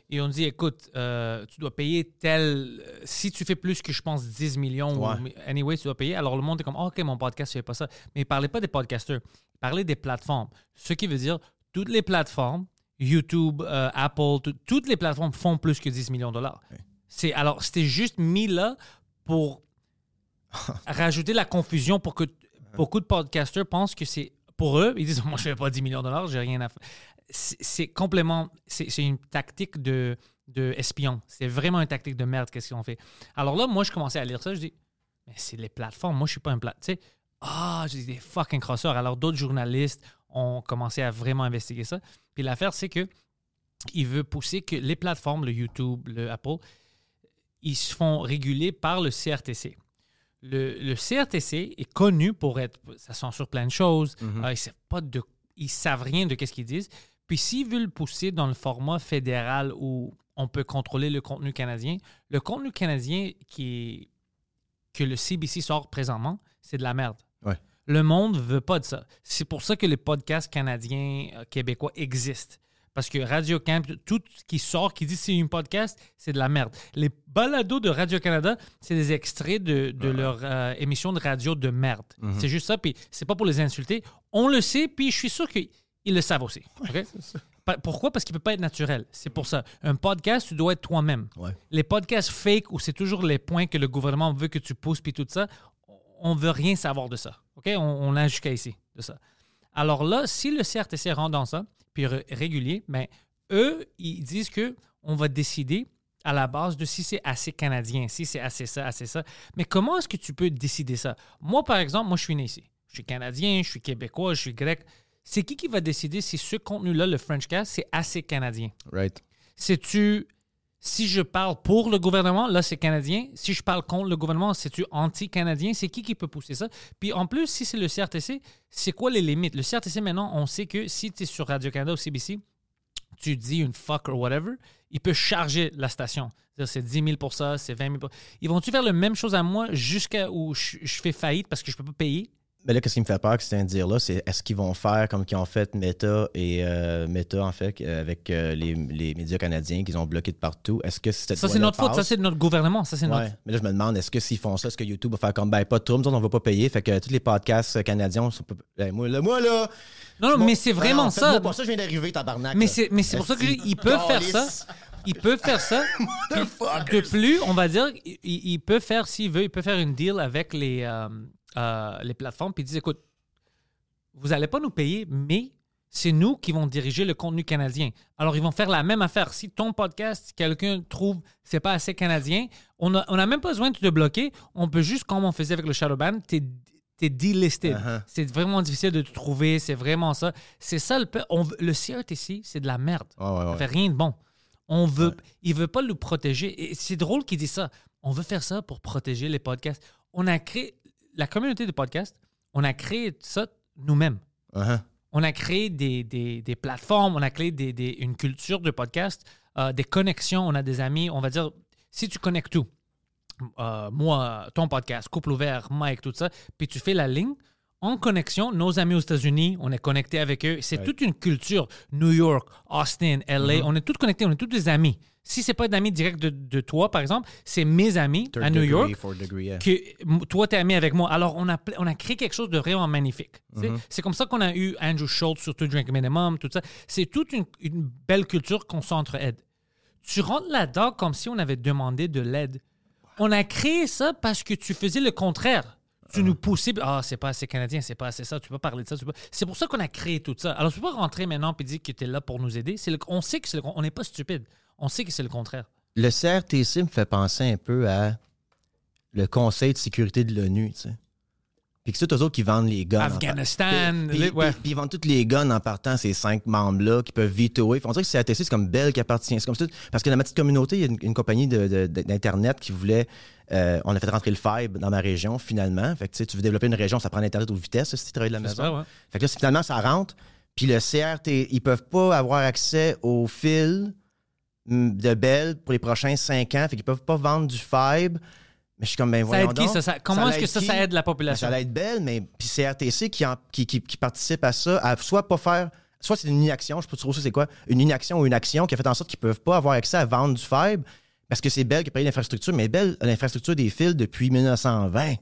Et on dit, écoute, euh, tu dois payer tel... euh, Si tu fais plus que, je pense, 10 millions, Ouais. ou- anyway, tu dois payer. Alors le monde est comme, Ah, OK, mon podcast, je fais pas ça. Mais parlait pas des podcasters. Il parlait des plateformes. Ce qui veut dire, toutes les plateformes, YouTube, euh, Apple, tout- toutes les plateformes font plus que 10 millions de dollars. C'est Alors, c'était juste mis là pour rajouter la confusion pour que beaucoup de podcasters pensent que c'est pour eux. Ils disent Moi, je fais pas 10 millions de dollars, j'ai rien à faire. C'est complètement. C'est une tactique de, de espion. C'est vraiment une tactique de merde, qu'est-ce qu'ils ont fait? Alors là, moi, je commençais à lire ça. Je dis Mais c'est les plateformes. Moi, je suis pas un plat. Tu sais, ah, j'ai des fucking crosseurs. Alors, d'autres journalistes ont commencé à vraiment investiguer ça. Puis l'affaire, c'est que il veut pousser que les plateformes, le YouTube, le Apple, ils se font réguler par le CRTC. Le, le CRTC est connu pour être. Ça censure plein de choses. Euh, ils savent pas de. Ils savent rien de qu'est-ce qu'ils disent. Puis s'ils veulent pousser dans le format fédéral où on peut contrôler le contenu canadien, le contenu canadien qui est, que le CBC sort présentement, c'est de la merde. Ouais. Le monde veut pas de ça. C'est pour ça que les podcasts canadiens, euh, québécois existent. Parce que Radio Camp, tout ce qui sort, qui dit c'est un podcast, c'est de la merde. Les balados de Radio-Canada, c'est des extraits de, de leur euh, émission de radio de merde. C'est juste ça, puis c'est pas pour les insulter. On le sait, puis je suis sûr qu'ils le savent aussi. Pourquoi? Parce qu'il peut pas être naturel. C'est pour ça. Un podcast, tu dois être toi-même. Ouais. Les podcasts fake où c'est toujours les points que le gouvernement veut que tu pousses puis tout ça, on veut rien savoir de ça. OK? On, on a jusqu'à ici de ça. Alors là, si le CRTC rentre dans ça, puis ré- régulier, ben, eux, ils disent que on va décider à la base de si c'est assez canadien, si c'est assez ça, assez ça. Mais comment est-ce que tu peux décider ça? Moi, par exemple, moi, je suis né ici. Je suis canadien, je suis québécois, je suis grec. C'est qui qui va décider si ce contenu-là, le Frenchcast, c'est assez canadien? Right. C'est-tu, si je parle pour le gouvernement, là, c'est canadien. Si je parle contre le gouvernement, c'est-tu anti-canadien? C'est qui qui peut pousser ça? Puis en plus, si c'est le CRTC, c'est quoi les limites? Le CRTC, maintenant, on sait que si tu es sur Radio-Canada ou CBC, tu dis une fuck or whatever, il peut charger la station. C'est-à-dire, C'est 10 000 pour ça, c'est 20 000 pour Ils vont-tu faire la même chose à moi jusqu'à où je, je fais faillite parce que je peux pas payer? Mais là, qu'est-ce qui me fait peur que c'est un dire là, c'est est-ce qu'ils vont faire comme qu'ils ont fait Meta et euh, Meta, en fait, euh, avec euh, les, les médias canadiens qu'ils ont bloqués de partout? Est-ce que cette Ça, c'est notre faute. Ça, c'est notre gouvernement. Ça, c'est Ouais. notre... Mais là, je me demande, est-ce que s'ils font ça, est-ce que YouTube va faire comme, ben, pas de autres, on va pas payer, fait que tous les podcasts canadiens, peut- ben, moi, là, moi, là! Non, non, mais c'est ben vraiment non, ça. faites-moi pas ça, je viens d'arriver, tabarnak. Mais c'est, mais c'est pour ça qu'ils peuvent faire ça. Ils peuvent faire ça. De plus, on va dire, ils, ils peuvent faire, s'ils veulent, ils peuvent faire une deal avec les, euh, euh, les plateformes. Puis ils disent, écoute, vous n'allez pas nous payer, mais c'est nous qui vont diriger le contenu canadien. Alors, ils vont faire la même affaire. Si ton podcast, quelqu'un trouve c'est pas assez canadien, on n'a on a même pas besoin de te bloquer. On peut juste, comme on faisait avec le Shadowban, t'es t'es delisted. Uh-huh. C'est vraiment difficile de te trouver. C'est vraiment ça. C'est ça le... on le CRTC, c'est de la merde. Ouais, ouais, Ça fait rien de bon. On veut, Il veut pas nous protéger. Et c'est drôle qu'il dise ça. on veut faire ça pour protéger les podcasts. On a créé, la communauté de podcasts, on a créé ça nous-mêmes. Uh-huh. On a créé des, des- des plateformes, on a créé des, des- une culture de podcast, euh, des connexions, on a des amis. On va dire, si tu connectes tout, euh, moi, ton podcast, Couple ouvert, Mike, tout ça, puis tu fais la ligne, en connexion, nos amis aux États-Unis, on est connecté avec eux. C'est toute une culture. New York, Austin, LA, on est tous connectés, on est tous des amis. Si c'est pas d'amis directs de, de toi, par exemple, c'est mes amis Third à New degree, York degree, yeah. que toi, tu es ami avec moi. Alors, on a, on a créé quelque chose de vraiment magnifique. sais. C'est comme ça qu'on a eu Andrew Schultz sur To Drink Minimum, tout ça. C'est toute une, une belle culture qu'on s'entraide. Tu rentres là-dedans comme si on avait demandé de l'aide. On a créé ça parce que tu faisais le contraire. Tu nous poussais, ah, c'est pas assez canadien, c'est pas assez ça, tu peux parler de ça. C'est pour ça qu'on a créé tout ça. Alors, tu peux pas rentrer maintenant et dire que tu es là pour nous aider. Le- on sait que le on n'est pas stupide. On sait que c'est le contraire. Le CRTC me fait penser un peu à le Conseil de sécurité de l'ONU, tu sais. Puis que c'est eux autres qui vendent les guns. Afghanistan, Puis, les- ouais. ils vendent tous les guns en partant, ces cinq membres-là qui peuvent vetoer. On dirait que CRTC, c'est comme Bell qui appartient. C'est comme ça. Parce que dans ma petite communauté, il y a une, une compagnie d'Internet qui voulait. euh, on a fait rentrer le fibre dans ma région, finalement. Fait que tu veux développer une région, ça prend l'Internet haute vitesse, si tu travailles de la maison. ça, ouais. Fait que là, finalement, ça rentre. Puis le CRT, ils peuvent pas avoir accès au fil de Bell pour les prochains cinq ans. Fait qu'ils peuvent pas vendre du fibre. Mais je suis comme, ben Ça voyons aide qui, donc. ça, ça- comment est-ce que ça, ça aide la Ben, population? ça va être belle, mais puis CRTC qui, en- qui, qui, qui participe à ça, à soit pas faire. Soit c'est une inaction, je peux trouver ça c'est quoi? Une inaction ou une action qui a fait en sorte qu'ils peuvent pas avoir accès à vendre du fibre parce que c'est Bell qui a payé l'infrastructure, mais Bell a l'infrastructure des fils depuis 1920.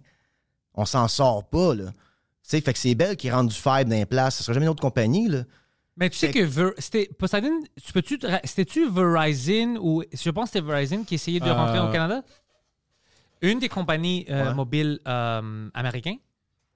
On s'en sort pas, là. Tu sais, fait que c'est Bell qui rentre du fibre dans les places. Ce sera jamais une autre compagnie, là. Mais tu sais que Ver- c'était Poseidon, tu peux-tu te ra- c'était-tu Verizon ou je pense que c'était Verizon qui essayait de Euh, rentrer au Canada? Une des compagnies euh, Ouais. mobiles euh, américains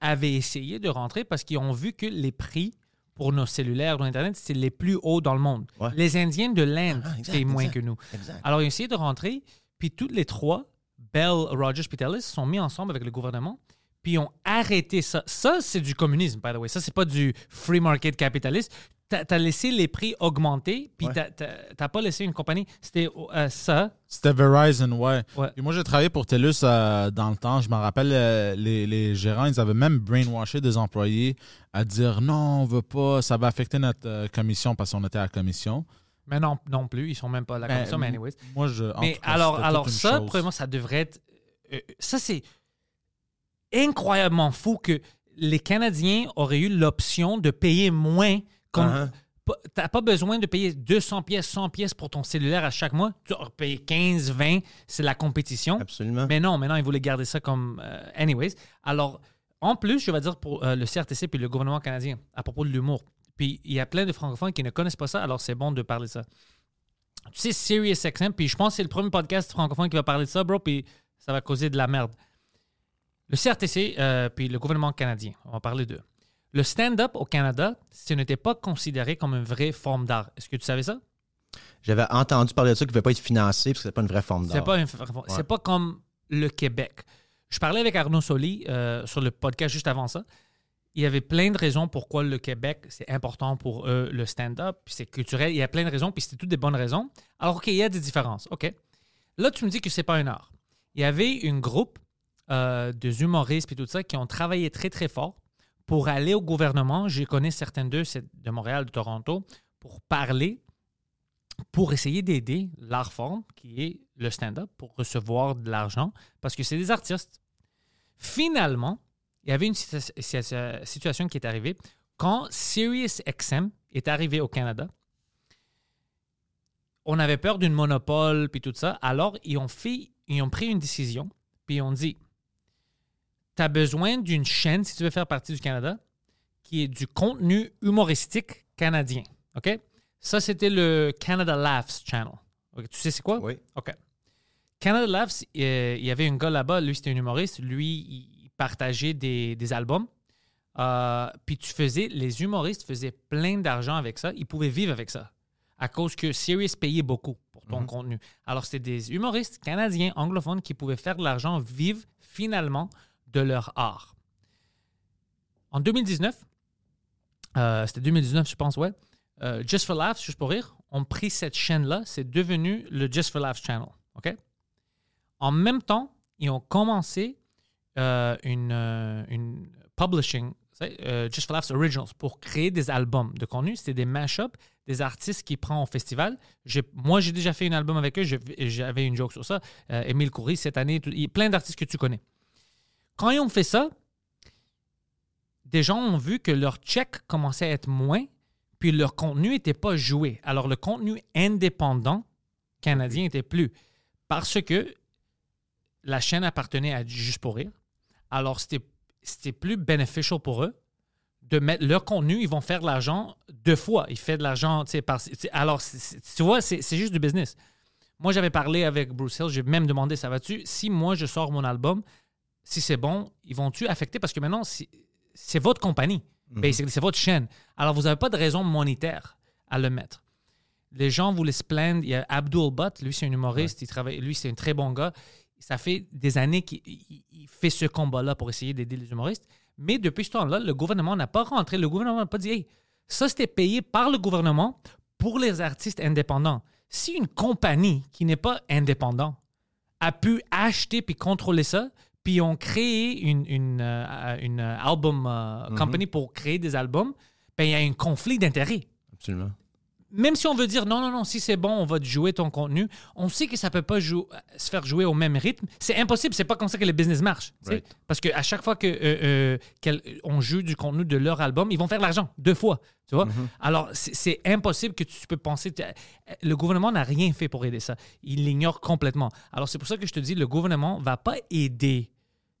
avait essayé de rentrer parce qu'ils ont vu que les prix pour nos cellulaires ou Internet, c'est les plus hauts dans le monde. Ouais. Les Indiens de l'Inde Ah, exact, moins exact. que nous. Exact. Alors, ils ont essayé de rentrer, puis tous les trois, Bell, Rogers et Telus, sont mis ensemble avec le gouvernement, puis ont arrêté ça. Ça, c'est du communisme, by the way. Ça, c'est pas du free market capitaliste. T'as as laissé les prix augmenter, puis Ouais. t'as- pas laissé une compagnie. C'était euh, ça. C'était Verizon, ouais. Ouais. Puis moi, j'ai travaillé pour TELUS euh, dans le temps. Je me rappelle, euh, les, les gérants, ils avaient même brainwashé des employés à dire non, on veut pas, ça va affecter notre commission parce qu'on était à la commission. Mais non, non plus, ils sont même pas à la Ben, commission, mais anyways. Moi, je. Mais cas, alors, alors ça, premièrement, ça devrait être. ça, c'est incroyablement fou que les Canadiens auraient eu l'option de payer moins. Comme, Uh-huh. pas- T'as pas besoin de payer 200 pièces, 100 pièces pour ton cellulaire à chaque mois. Tu aurais payé 15, 20, c'est la compétition. Absolument. Mais non, maintenant, ils voulaient garder ça comme. euh, anyways. Alors, en plus, je vais dire pour euh, le CRTC puis le gouvernement canadien à propos de l'humour. Puis il y a plein de francophones qui ne connaissent pas ça, alors c'est bon de parler de ça. Tu sais, SiriusXM, puis je pense que c'est le premier podcast francophone qui va parler de ça, bro, puis ça va causer de la merde. Le CRTC, euh, puis le gouvernement canadien, on va parler d'eux. Le stand-up au Canada, ce n'était pas considéré comme une vraie forme d'art. Est-ce que tu savais ça? J'avais entendu parler de ça qui ne pouvait pas être financé parce que c'était pas une vraie forme d'art. C'est pas, une- pas comme le Québec. Je parlais avec Arnaud Soli euh, sur le podcast juste avant ça. Il y avait plein de raisons pourquoi le Québec, c'est important pour eux, le stand-up, puis c'est culturel. Il y a plein de raisons, puis c'était toutes des bonnes raisons. Alors, OK, il y a des différences. OK. Là, tu me dis que c'est pas un art. Il y avait une groupe euh, de humoristes et tout ça qui ont travaillé très, très fort pour aller au gouvernement. Je connais certains d'eux, de Montréal, de Toronto, pour parler pour essayer d'aider l'art forme, qui est le stand-up, pour recevoir de l'argent, parce que c'est des artistes. Finalement, il y avait une situa- situa- situation qui est arrivée. Quand SiriusXM est arrivé au Canada, on avait peur d'une monopole puis tout ça. Alors, ils ont, fait, ils ont pris une décision, puis ils ont dit tu as besoin d'une chaîne, si tu veux faire partie du Canada, qui est du contenu humoristique canadien. OK? Ça, c'était le Canada Laughs Channel. Tu sais c'est quoi? Oui. OK. Canada Laughs, euh, il y avait un gars là-bas, lui, c'était un humoriste. Lui, il partageait des, des albums. Euh, puis tu faisais, les humoristes faisaient plein d'argent avec ça. Ils pouvaient vivre avec ça. À cause que Sirius payait beaucoup pour ton contenu. Alors, c'était des humoristes canadiens, anglophones, qui pouvaient faire de l'argent, vivre finalement de leur art. En 2019, euh, c'était 2019, je pense, ouais. euh, Just for Laughs, juste pour rire, ont pris cette chaîne-là. C'est devenu le Just for Laughs Channel. OK? En même temps, ils ont commencé euh, une, euh, une publishing, Just for Laughs Originals, pour créer des albums de contenu. C'était des mash-ups, des artistes qui prennent au festival. Moi, j'ai déjà fait un album avec eux. J'avais une joke sur ça. Émile Coury, cette année, y a plein d'artistes que tu connais. Quand ils ont fait ça, des gens ont vu que leur check commençait à être moins, puis leur contenu n'était pas joué. Alors, le contenu indépendant canadien était plus. Parce que la chaîne appartenait à Juste pour rire. Alors, c'était plus beneficial pour eux de mettre leur contenu. Ils vont faire de l'argent deux fois. Ils font de l'argent, tu sais, par... Alors, tu vois, c'est c'est juste du business. Moi, j'avais parlé avec Bruce Hill. J'ai même demandé, ça va-tu? Si moi, je sors mon album, si c'est bon, ils vont-tu affecter? Parce que maintenant, c'est votre compagnie. Basically, c'est votre chaîne. Alors, vous n'avez pas de raison monétaire à le mettre. Les gens voulaient se plaindre. Il y a Abdul Butt, lui, c'est un humoriste. Il travaille, lui, c'est un très bon gars. Ça fait des années qu'il il- il fait ce combat-là pour essayer d'aider les humoristes. Mais depuis ce temps-là, le gouvernement n'a pas rentré. Le gouvernement n'a pas dit, hey, ça, c'était payé par le gouvernement pour les artistes indépendants. Si une compagnie qui n'est pas indépendante a pu acheter puis contrôler ça, puis ont créé une, une, euh, une euh, album euh, company pour créer des albums, ben il y a un conflit d'intérêts. Absolument. Même si on veut dire non, non, non, si c'est bon, on va te jouer ton contenu, on sait que ça peut pas jou- se faire jouer au même rythme. C'est impossible, c'est pas comme ça que le business marche. Right. Parce qu'à chaque fois qu'on joue du contenu de leur album, ils vont faire de l'argent deux fois. Tu vois? Alors, c'est c'est impossible que tu peux penser. tu- Le gouvernement n'a rien fait pour aider ça. Il l'ignore complètement. Alors, c'est pour ça que je te dis, le gouvernement va pas aider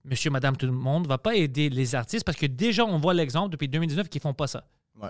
monsieur, madame, tout le monde, va pas aider les artistes parce que déjà, on voit l'exemple depuis 2019 qu'ils font pas ça. Ouais.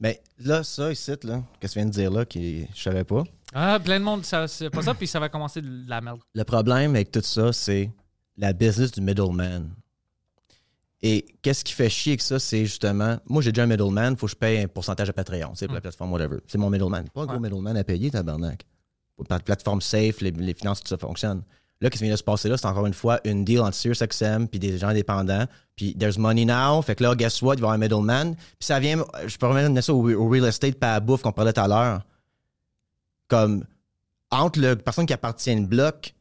Mais là, ça, ici, là, qu'est-ce que tu viens de dire là, qui je savais pas. Ah, plein de monde, ça, c'est pas ça, puis ça va commencer de la merde. Le problème avec tout ça, c'est la business du middleman. Et qu'est-ce qui fait chier avec ça, c'est justement, moi j'ai déjà un middleman, il faut que je paye un pourcentage à Patreon, c'est pour la plateforme, whatever. C'est mon middleman. Pas un gros middleman à payer, tabarnak. Pour la plateforme safe, les, les finances, tout ça fonctionne. Là, qu'est-ce qui vient de se passer là, c'est encore une fois une deal entre SiriusXM puis des gens indépendants. Puis there's money now. Fait que là, guess what, il va y avoir un middleman. Puis ça vient, je peux remettre ça au, real estate pas à bouffe qu'on parlait tout à l'heure. Comme, entre la personne qui appartient au bloc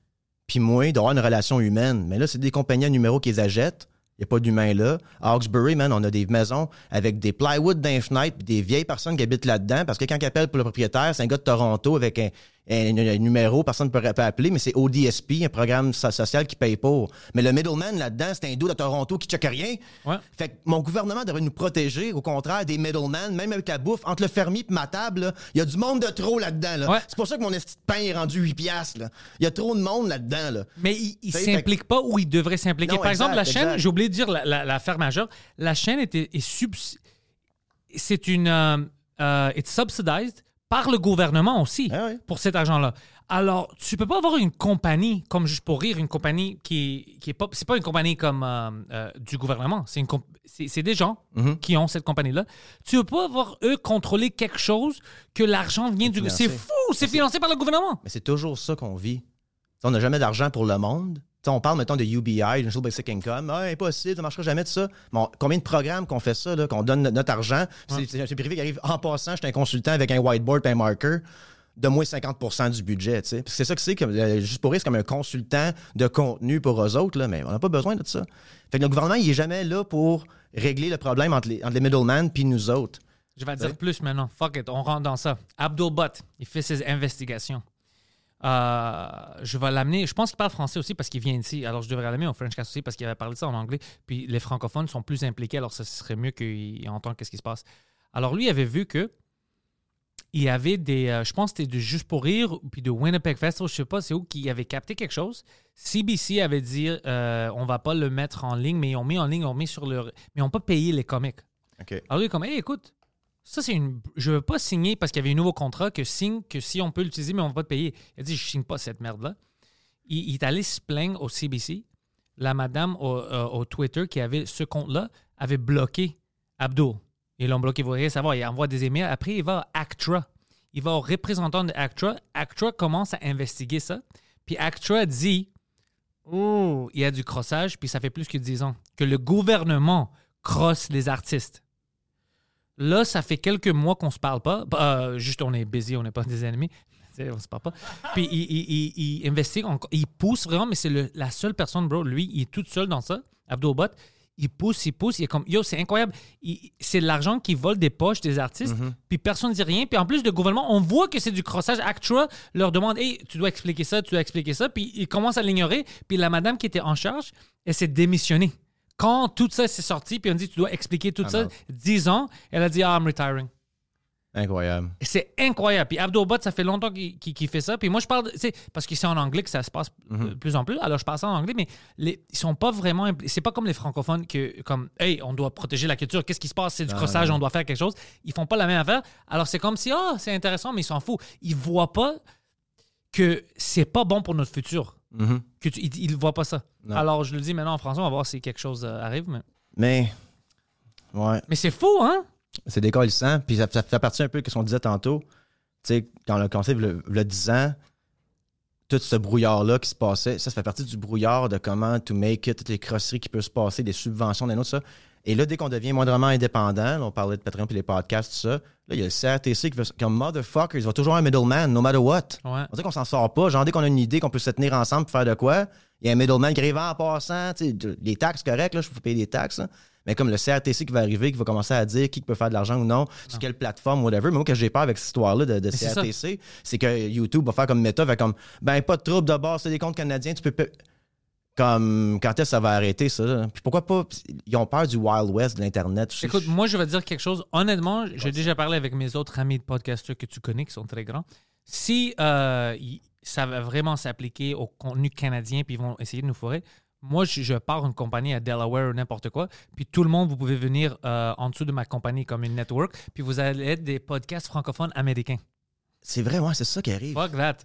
puis moi, d'avoir une relation humaine. Mais là, c'est des compagnies à numéro qui les achètent. Il n'y a pas d'humain là. À Hawkesbury, man, on a des maisons avec des plywood d'un puis des vieilles personnes qui habitent là-dedans parce que quand ils appellent pour le propriétaire, c'est un gars de Toronto avec un, un- un numéro, personne ne peut appeler, mais c'est ODSP, un programme so- social qui paye pour. Mais le middleman là-dedans, c'est un dos de Toronto qui check rien. Ouais. Fait que mon gouvernement devrait nous protéger, au contraire, des middlemen, même avec la bouffe. Entre le fermier et ma table, il y a du monde de trop là-dedans. Là. Ouais. C'est pour ça que mon esti de pain est rendu 8 piastres. Il y a trop de monde là-dedans. Là. Mais il, il fait- s'implique pas où il devrait s'impliquer? Par exemple, la chaîne, j'ai oublié de dire la- la- l'affaire majeure, la chaîne est subs- c'est une, euh, euh, it's subsidized par le gouvernement aussi Ah pour cet argent-là. Alors, tu peux pas avoir une compagnie comme juste pour rire, une compagnie qui, qui est pas, c'est pas une compagnie comme euh, euh, du gouvernement, c'est une c'est des gens Mhm. qui ont cette compagnie-là. Tu peux pas avoir eux contrôler quelque chose que l'argent vient du, c'est fou, c'est financé par le gouvernement. Mais c'est toujours ça qu'on vit. On n'a jamais d'argent pour le monde. T'sais, on parle, mettons, de UBI, Universal Basic Income. Ah, impossible, ça ne marchera jamais de ça. Bon, combien de programmes qu'on fait ça, qu'on donne notre argent? C'est- C'est c'est privé qui arrive en passant, je suis un consultant avec un whiteboard et un marker. de moins 50% du budget. C'est ça que c'est, euh, juste pour c'est comme un consultant de contenu pour eux autres, là, mais on n'a pas besoin de ça. Fait que le gouvernement, il est jamais là pour régler le problème entre les, entre les middlemen puis nous autres. Je vais dire Ouais. plus maintenant. Fuck it, on rentre dans ça. Abdul Butt, il fait ses investigations. Euh, je vais l'amener. Je pense qu'il parle français aussi parce qu'il vient ici. Alors, je devrais l'amener au French Cast aussi parce qu'il avait parlé de ça en anglais. Puis les francophones sont plus impliqués, alors ce serait mieux qu'il entende qu'est-ce qui se passe. Alors, lui, il avait vu que il y avait des. euh, je pense que c'était de Juste pour Rire, puis de Winnipeg Festival, je sais pas c'est où, qui avait capté quelque chose. CBC avait dit euh, on va pas le mettre en ligne, mais ils ont mis en ligne, on met sur le. Mais ils n'ont pas payé les comics. OK. Alors lui, il est comme, hey, écoute, ça, c'est une. Je veux pas signer parce qu'il y avait un nouveau contrat que signe que si on peut l'utiliser, mais on va pas te payer. Il a dit, je signe pas cette merde-là. Il, est allé se plaindre au CBC. La madame au, euh, au Twitter qui avait ce compte-là avait bloqué Abdul. Ils l'ont bloqué, vous voyez savoir. Il envoie des emails. Après, il va à Actra. Il va au représentant de Actra. Actra commence à investiguer ça. Puis Actra dit Oh, il y a du crossage, puis ça fait plus que 10 ans que le gouvernement crosse les artistes. Là, ça fait quelques mois qu'on se parle pas. Bah, euh, juste, on est busy, on n'est pas des ennemis. On se parle pas. Puis il, il- il- pousse vraiment, mais c'est la seule personne, bro. Lui, il est tout seul dans ça. Abdul Bot, il pousse, il pousse. Il est comme, yo, c'est incroyable. C'est de l'argent qui vole des poches des artistes, puis personne ne dit rien. Puis en plus, le gouvernement, on voit que c'est du crossage. Actua leur demande, hey, tu dois expliquer ça, tu dois expliquer ça. Puis ils commencent à l'ignorer. Puis la madame qui était en charge, elle s'est démissionnée. Quand tout ça s'est sorti, puis on dit, tu dois expliquer tout Ah ça, non. 10 ans, elle a dit, ah, I'm retiring. Incroyable. C'est incroyable. Puis Abdul Bot, ça fait longtemps qu'il fait ça. Puis moi, je parle, tu sais, parce que c'est en anglais que ça se passe de plus en plus. Alors, je parle ça en anglais, mais les, ils sont pas vraiment. C'est pas comme les francophones que, comme, hey, on doit protéger la culture. Qu'est-ce qui se passe? C'est du crossage, on doit faire quelque chose. Ils font pas la même affaire. Alors, c'est comme si, ah, c'est intéressant, mais ils s'en foutent. Ils voient pas que c'est pas bon pour notre futur. Mhm. Que tu- ils, ils voient pas ça. Non. Alors, je le dis maintenant en français, on va voir si quelque chose euh, arrive. Mais, Mais, ouais, mais c'est fou, hein? c'est décollissant. Puis ça, ça fait partie un peu de ce qu'on disait tantôt. Tu sais, quand le conseil le, le 10 ans, tout ce brouillard-là qui se passait, ça, ça fait partie du brouillard de comment to make it, toutes les crosseries qui peuvent se passer, des subventions, des autres, ça. Et là, dès qu'on devient moindrement indépendant, là, on parlait de Patreon puis les podcasts, tout ça, là, il y a le CRTC qui veut, comme motherfucker, il va toujours un middleman, no matter what. Ouais. On dirait qu'on s'en sort pas. Genre, dès qu'on a une idée qu'on peut se tenir ensemble pour faire de quoi, il y a un middleman qui arrive en passant. tu sais, de- Les taxes, correct, là, je faut payer des taxes. là. Mais comme le CRTC qui va arriver, qui va commencer à dire qui peut faire de l'argent ou non, sur quelle plateforme, whatever. Mais moi, que j'ai peur avec cette histoire-là de. CRTC, c'est que YouTube va faire comme Meta, va comme, ben, pas de trouble de base, c'est des comptes canadiens, tu peux. Comme, quand est-ce que ça va arrêter, ça? Puis pourquoi pas? Ils ont peur du Wild West de l'Internet. Écoute, moi, je vais te dire quelque chose. Honnêtement, j'ai déjà parlé avec mes autres amis de podcasteurs que tu connais, qui sont très grands. Si euh, ça va vraiment s'appliquer au contenu canadien, puis ils vont essayer de nous fourrer, moi, je, pars une compagnie à Delaware ou n'importe quoi, puis tout le monde, vous pouvez venir euh, en dessous de ma compagnie comme une network, puis vous allez être des podcasts francophones américains. C'est vrai, ouais, c'est ça qui arrive. Fuck that.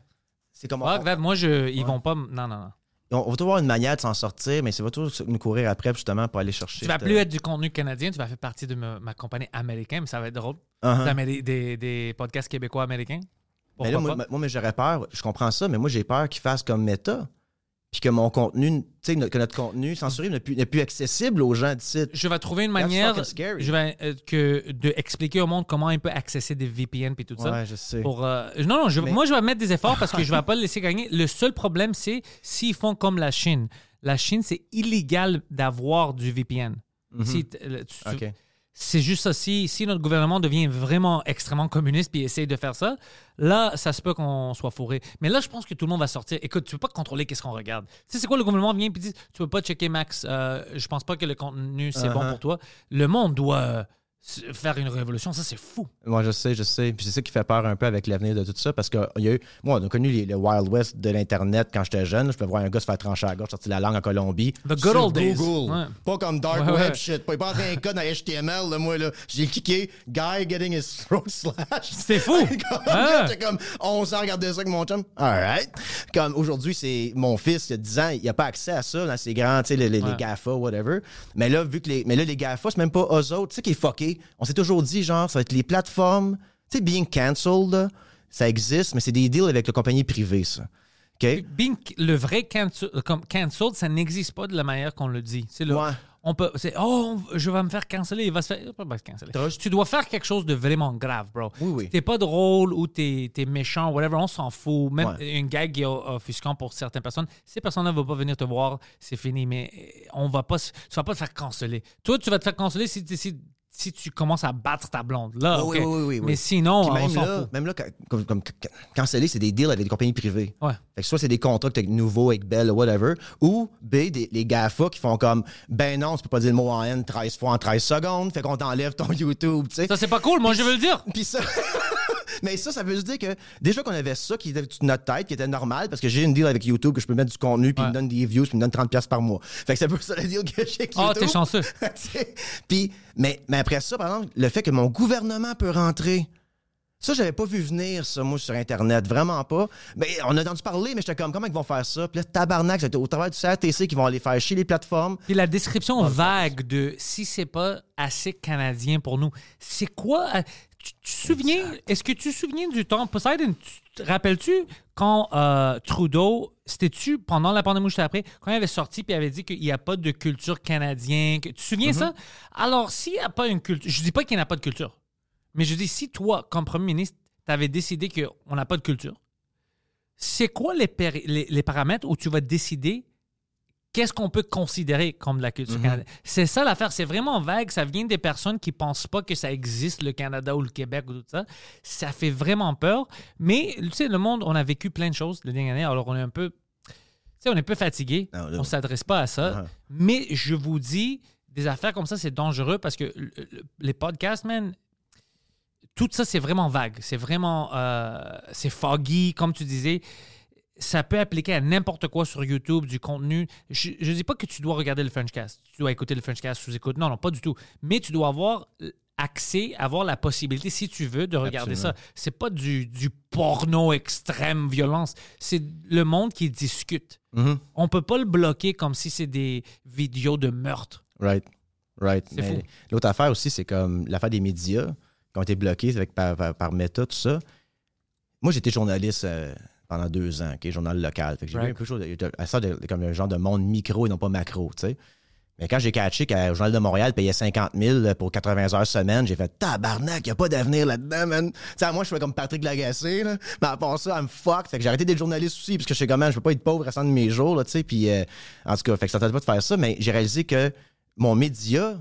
C'est comme. Fuck on- that. Moi, je, ils Ouais. vont pas... Non, non, non. On, va toujours avoir une manière de s'en sortir, mais c'est va toujours nous courir après, justement, pour aller chercher. Tu vas cette- plus être du contenu canadien, tu vas faire partie de ma, ma compagnie américaine, mais ça va être drôle. Uh-huh. Des Des, des podcasts québécois américains. Mais là, moi, moi, mais j'aurais peur, je comprends ça, mais moi, j'ai peur qu'ils fassent comme méta. Puis que mon contenu, tu sais, no- que notre contenu censuré n'est plus, accessible aux gens d'ici. je vais trouver une manière je vais euh, que de expliquer au monde comment il peut accéder des VPN puis tout ça. Je sais. Pour, euh, non, non, je- Mais- moi je vais mettre des efforts parce que je vais pas le laisser gagner. Le seul problème, c'est s'ils font comme la Chine. La Chine, c'est illégal d'avoir du VPN. Tu- OK. C'est juste ça. Si, si notre gouvernement devient vraiment extrêmement communiste puis essaye de faire ça, là, ça se peut qu'on soit fourré. Mais là, je pense que tout le monde va sortir. Écoute, tu peux pas contrôler qu'est-ce qu'on regarde. Tu sais, c'est quoi le gouvernement vient et dit tu peux pas checker Max. Euh, je pense pas que le contenu c'est bon Uh-huh. pour toi. Le monde doit faire une révolution. Ça, c'est fou. Moi, je sais, je sais. Puis c'est ça qui fait peur un peu avec l'avenir de tout ça, parce que il y a eu, moi, on a connu les- le Wild West de l'Internet quand j'étais jeune. Je peux voir un gars se faire trancher à la gorge, sortir la langue en Colombie. The good old days. Google. Ouais. Pas comme Dark Ouais, Web ouais. shit. Pas, pas un code dans HTML, là, moi, là. J'ai cliqué, guy getting his throat slash. C'est fou. comme. J'étais comme 11 ans, regarder ça avec mon chum. All right. Comme aujourd'hui, c'est mon fils, il a 10 ans, il n'a pas accès à ça dans ses grands, tu sais, les, les, les. GAFA, whatever. Mais là, vu que les, mais là, les GAFA, c'est même pas eux autres. Tu sais qui est fucké? On s'est toujours dit, genre, ça va être les plateformes. Tu sais, being cancelled, là, ça existe, mais c'est des deals avec les compagnies privées, ça. OK? Being- le vrai cancel, comme cancelled, ça n'existe pas de la manière qu'on le dit. C'est le, Ouais. on peut, c'est oh, je vais me faire canceller, il va se faire, il va pas se canceller. Tu dois faire quelque chose de vraiment grave, bro. Oui, oui. T'es pas drôle ou t'es es méchant, whatever, on s'en fout. Même Ouais. une gag qui est offusquant pour certaines personnes, ces personnes-là vont pas venir te voir, c'est fini. Mais euh, on va pas, tu vas pas te faire canceller. Toi, tu vas te faire canceller si, si, si tu commences à battre ta blonde. Là, Oui, oui, oui. Mais sinon, on même là, fout. même là, comme, comme canceller, c'est des deals avec des compagnies privées. Ouais. Fait que soit c'est des contrats avec nouveaux avec Bell ou whatever, ou B, des, les GAFA qui font comme ben non, tu peux pas dire le mot en N 13 fois en 13 secondes, fait qu'on t'enlève ton YouTube, tu sais. Ça, c'est pas cool. Moi, je veux le dire. Puis ça, Mais ça, ça veut juste dire que déjà qu'on avait ça qui était notre tête, qui était normal, parce que j'ai une deal avec YouTube que je peux mettre du contenu, puis Ouais. ils me donnent des views, puis ils me donnent 30$ par mois. Fait que c'est un peu ça le deal que j'ai avec Ah, YouTube. t'es chanceux. Puis, mais, mais après ça, par exemple, le fait que mon gouvernement peut rentrer. Ça, j'avais pas vu venir, ça, moi, sur Internet. Vraiment pas. Mais on a entendu parler, mais j'étais comme, comment ils vont faire ça? Puis là, tabarnak, c'était au travers du CRTC qui vont aller faire chier les plateformes. Puis la description vague de si c'est pas assez canadien pour nous, c'est quoi euh, Tu tu te souviens Est-ce que tu te souviens du temps Poseidon tu te Rappelles-tu quand euh, Trudeau c'était-tu pendant la pandémie ou juste après quand il avait sorti puis il avait dit qu'il n'y a pas de culture canadienne que- Tu te souviens ça? Alors s'il n'y a pas une culture, je dis pas qu'il n'y a pas de culture, mais je dis si toi comme premier ministre tu avais décidé qu'on n'a pas de culture, c'est quoi les, péri- les, les paramètres où tu vas décider qu'est-ce qu'on peut considérer comme de la culture canadienne? C'est ça l'affaire, c'est vraiment vague. Ça vient des personnes qui pensent pas que ça existe, le Canada ou le Québec ou tout ça. Ça fait vraiment peur. Mais, tu sais, le monde, on a vécu plein de choses les dernières années, alors on est un peu. Tu sais, on est un peu fatigué. Non, là- on s'adresse pas à ça. Mais je vous dis, des affaires comme ça, c'est dangereux parce que le- le- les podcasts, man, tout ça, c'est vraiment vague. C'est vraiment. euh, c'est foggy, comme tu disais. Ça peut appliquer à n'importe quoi sur YouTube, du contenu. Je ne dis pas que tu dois regarder le Frenchcast. Tu dois écouter le Frenchcast sous écoute. Non, non, pas du tout. Mais tu dois avoir accès, avoir la possibilité, si tu veux, de regarder Absolument. ça. C'est pas du, du porno extrême violence. C'est le monde qui discute. Mhm. On peut pas le bloquer comme si c'est des vidéos de meurtre. Right. Right. L'autre affaire aussi, c'est comme l'affaire des médias qui ont été bloqués avec, par, par, par Meta, tout ça. Moi, j'étais journaliste euh, pendant deux ans, OK, journal local. Fait que j'ai Right. vu peu chose de- à ça de- comme un genre de monde micro et non pas macro, tu sais. Mais quand j'ai catché qu'au Journal de Montréal payait 50 000 pour 80 heures semaine, j'ai fait tabarnak, y a pas d'avenir là-dedans, man. Tu sais, moi, je fais comme Patrick Lagacé, là. Mais à part ça, I'm fucked. Fait que j'ai arrêté d'être journaliste aussi, parce que je sais comment, je peux pas être pauvre restant de mes jours, là, tu sais. Puis, euh, en tout cas, fait que ça tentait pas de faire ça, mais j'ai réalisé que mon média,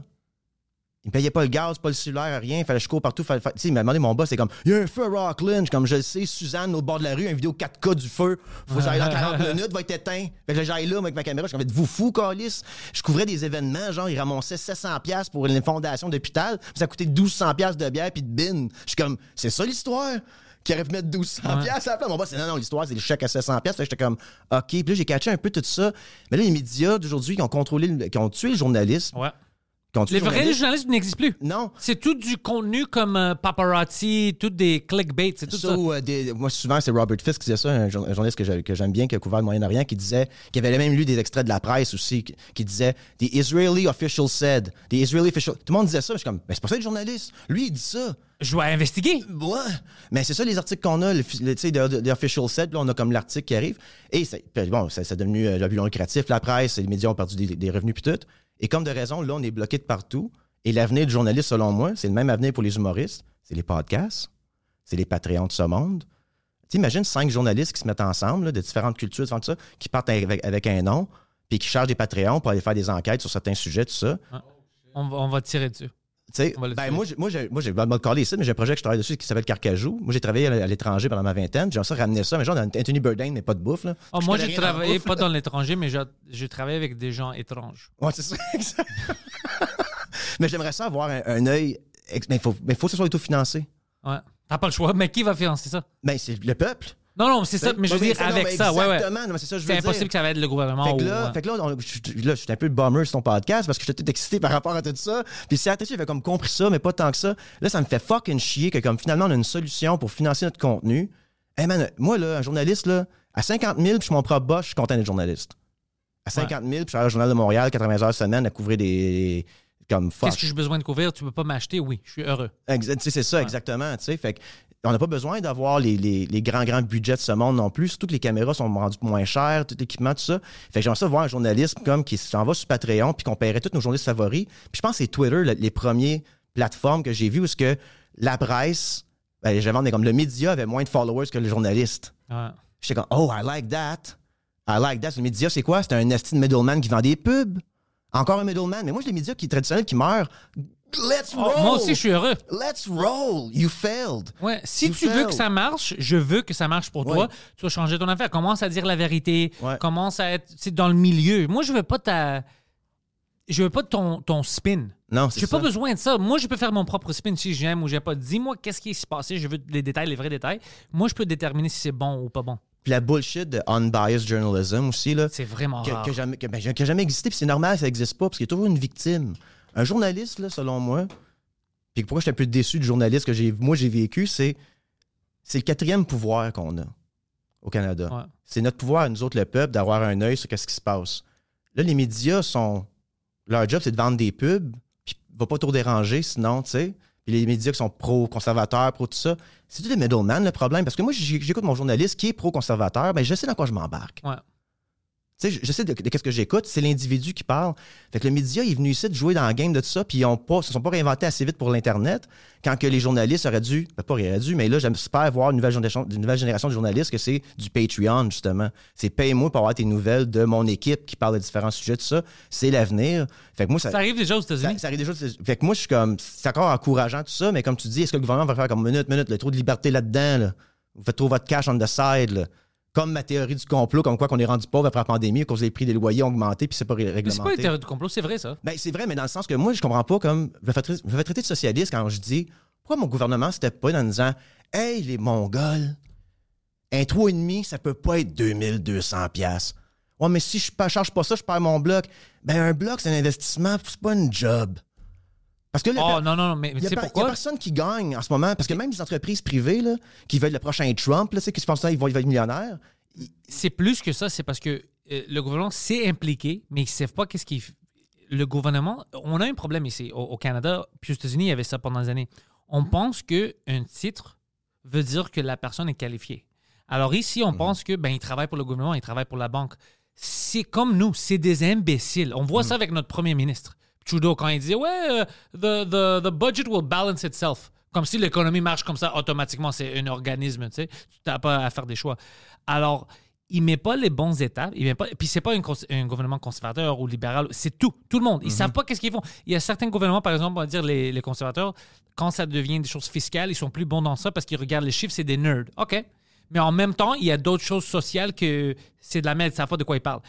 il me payait pas le gaz, pas le cellulaire, rien. Fallait que je cours partout. Fallait, il m'a demandé mon boss, c'est comme, il y a un feu à Rockland. Comme je le sais, Suzanne, au bord de la rue, une vidéo 4K du feu. Faut que j'aille dans 40 minutes, va être éteint. Fait que là, j'aille là, moi, avec ma caméra. Je suis comme, vous fou, Calis? Je couvrais des événements, genre, ils ramassaient 700$ piastres pour une fondation d'hôpital. Ça coûtait 1200$ piastres de bière puis de bin. Je suis comme, c'est ça l'histoire? Qui aurait pu mettre 1200$ piastres à la place? Mon boss, c'est non, non, l'histoire, c'est les chèques à 700$. piastres. Fait que j'étais comme, OK. Puis là, j'ai catché un peu tout ça. Mais là, les médias d'aujourd'hui qui ont contrôlé, le- qui ont tué le journalisme. Ouais. Les le vrais journalistes n'existent plus. Non. C'est tout du contenu comme euh, paparazzi, tout des clickbait, c'est tout Ça, euh, des- moi, souvent, c'est Robert Fisk qui disait ça, un, jour- un journaliste que j'ai- que j'aime bien, qui a couvert le Moyen-Orient, qui disait, qui avait même lu des extraits de la presse aussi, qui, qui disait The Israeli official said. The Israeli official. Tout le monde disait ça, mais je suis comme, mais c'est pas ça le journaliste. Lui, il dit ça. Je dois investiguer. Ouais. Mais c'est ça les articles qu'on a, le, fi- le- tu sais, de official said, puis là, on a comme l'article qui arrive. Et bon, ça, c'est devenu euh, le plus lucratif, la presse, les médias ont perdu des, des revenus puis tout. Et comme de raison, là, on est bloqué de partout. Et l'avenir du journaliste, selon moi, c'est le même avenir pour les humoristes. C'est les podcasts, c'est les Patreons de ce monde. Tu imagines cinq journalistes qui se mettent ensemble, de différentes cultures, qui partent avec, un nom, puis qui chargent des Patreons pour aller faire des enquêtes sur certains sujets, tout ça. On va tirer dessus. Ben moi, j'ai- moi, j'ai, moi, j'ai, ben, me caler ici, mais j'ai un projet que je travaille dessus qui s'appelle Carcajou. Moi, j'ai travaillé à, l'étranger pendant ma vingtaine. J'ai ça ramener ça, mais genre Anthony Bourdain, mais pas de bouffe, là. Ah, moi, j'ai travaillé pas dans l'étranger, mais j'ai travaillé avec des gens étranges. Ouais, c'est ça, exact. mais j'aimerais ça avoir un, un œil. Mais il faut, mais faut que ce soit autofinancé. Ouais. T'as pas le choix. Mais qui va financer ça? Mais c'est le peuple. Non, non, c'est ça. Mais je veux Ouais, dire, c'est- avec ça, ouais, ouais. Exactement, non, mais c'est ça je veux C'est dire. impossible que ça va être le gouvernement. Fait que là, ouais. fait que là, on- je, suis un peu bummer sur ton podcast parce que j'étais tout excité par rapport à tout ça. Puis si j'avais comme compris ça, mais pas tant que ça, là, ça me fait fucking chier que comme finalement on a une solution pour financer notre contenu. Hey man, moi, là, un journaliste, là, à 50 000, puis je suis mon propre boss, je suis content d'être journaliste. À 50 000, puis je suis au Journal de Montréal, 80 heures semaine à couvrir des. Comme. Qu'est-ce que j'ai besoin de couvrir? Tu peux pas m'acheter? Oui, je suis heureux. Exa- tu sais, c'est ça, exactement. tu sais. Fait que, on n'a pas besoin d'avoir les, les- les grands, grands budgets de ce monde non plus. Surtout que les caméras sont rendues moins chères, tout l'équipement, tout ça. Fait que j'aimerais ça voir un journaliste comme qui s'en va sur Patreon puis qu'on paierait tous nos journalistes favoris. Puis je pense que c'est Twitter, le- les premiers plateformes que j'ai vues où ce que la presse, ben, j'avais comme le média avait moins de followers que le journaliste. Ouais. J'étais comme, oh, I like that. I like that. Le média, c'est quoi? C'est un esti de middleman qui vend des pubs. Encore un middleman. Mais moi, j'ai les médias qui traditionnels qui meurent. Let's Oh, roll! moi aussi, je suis heureux. Let's roll! You failed! Ouais. Si You tu veux que ça marche, je veux que ça marche pour toi. Tu vas changer ton affaire. Commence à dire la vérité. Ouais. Commence à être dans le milieu. Moi, je veux pas ta. je veux pas ton, ton spin. Non, c'est J'ai ça. pas besoin de ça. Moi, je peux faire mon propre spin si j'aime ou j'aime pas. Dis-moi qu'est-ce qui s'est passé. Je veux les détails, les vrais détails. Moi, je peux déterminer si c'est bon ou pas bon. Puis la bullshit de unbiased journalism aussi, là, C'est vraiment que, rare. que jamais, que, ben, qui a jamais existé, puis c'est normal, ça n'existe pas, parce qu'il y a toujours une victime. Un journaliste, là, selon moi, puis pourquoi je suis un peu déçu du journaliste que j'ai, moi j'ai vécu, c'est c'est le quatrième pouvoir qu'on a au Canada. Ouais. C'est notre pouvoir, nous autres, le peuple, d'avoir un œil sur ce qui se passe. Là, les médias sont. Leur job, c'est de vendre des pubs, puis va pas trop déranger, sinon, tu sais. Puis les médias qui sont pro-conservateurs, pro tout ça, c'est tout le middleman le problème. Parce que moi, j'écoute mon journaliste qui est pro-conservateur, ben je sais dans quoi je m'embarque. Ouais. Tu sais, je, sais de, de qu'est-ce que j'écoute, c'est l'individu qui parle. Fait que le média il est venu ici de jouer dans la game de tout ça, puis ils ont pas, se sont pas réinventés assez vite pour l'Internet, quand que les journalistes auraient dû, ben pas auraient dû, mais là, j'espère voir une nouvelle génération, une nouvelle génération de journalistes que c'est du Patreon, justement. C'est paye-moi pour avoir tes nouvelles de mon équipe qui parle de différents sujets, tout ça. C'est l'avenir. Fait que moi, ça, Ça arrive déjà aux ça, États-Unis? ça arrive déjà. Fait que moi, je suis comme. C'est encore encourageant tout ça, mais comme tu dis, est-ce que le gouvernement va faire comme minute, minute, le trop de liberté là-dedans, là? Vous faites trop votre cash on the side, là. Comme ma théorie du complot, comme quoi qu'on est rendu pauvre après la pandémie, à cause des prix des loyers ont augmenté, puis c'est pas ré- Mais c'est pas réglementé. une théorie du complot, c'est vrai ça. Ben, c'est vrai, mais dans le sens que moi, je comprends pas comme. Je me fais traiter, je me fais traiter de socialiste quand je dis pourquoi mon gouvernement c'était pas en disant Hey, les Mongols, un 3,5, ça peut pas être 2200$. piastres. Ouais, mais si je ne charge pas ça, je perds mon bloc. Ben, un bloc, c'est un investissement, c'est pas une job. Parce que Oh non, non, mais il tu n'y sais il y a personne qui gagne en ce moment. Parce que même les entreprises privées là, qui veulent le prochain Trump, là, qui se pensent qu'ils vont, ils vont être millionnaires, C'est plus que ça, c'est parce que euh, le gouvernement s'est impliqué, mais ils ne savent pas qu'est-ce qu'il. f- Le gouvernement, on a un problème ici au, au Canada, puis aux États-Unis, il y avait ça pendant des années. On pense qu'un titre veut dire que la personne est qualifiée. Alors ici, on pense que ben il travaille pour le gouvernement, il travaille pour la banque. C'est comme nous, c'est des imbéciles. On voit ça avec notre premier ministre. Trudeau, quand il disait Ouais, euh, the, the, the budget will balance itself. Comme si l'économie marche comme ça automatiquement, c'est un organisme, tu sais. Tu n'as pas à faire des choix. Alors, il met pas les bons étapes. Il met pas, puis c'est pas un, gouvernement conservateur ou libéral, c'est tout, tout le monde. Ils savent pas qu'est-ce qu'ils font. Il y a certains gouvernements, par exemple, on va dire les, les conservateurs, quand ça devient des choses fiscales, ils sont plus bons dans ça parce qu'ils regardent les chiffres, c'est des nerds. OK. Mais en même temps, il y a d'autres choses sociales que c'est de la merde, ils savent pas de quoi ils parlent.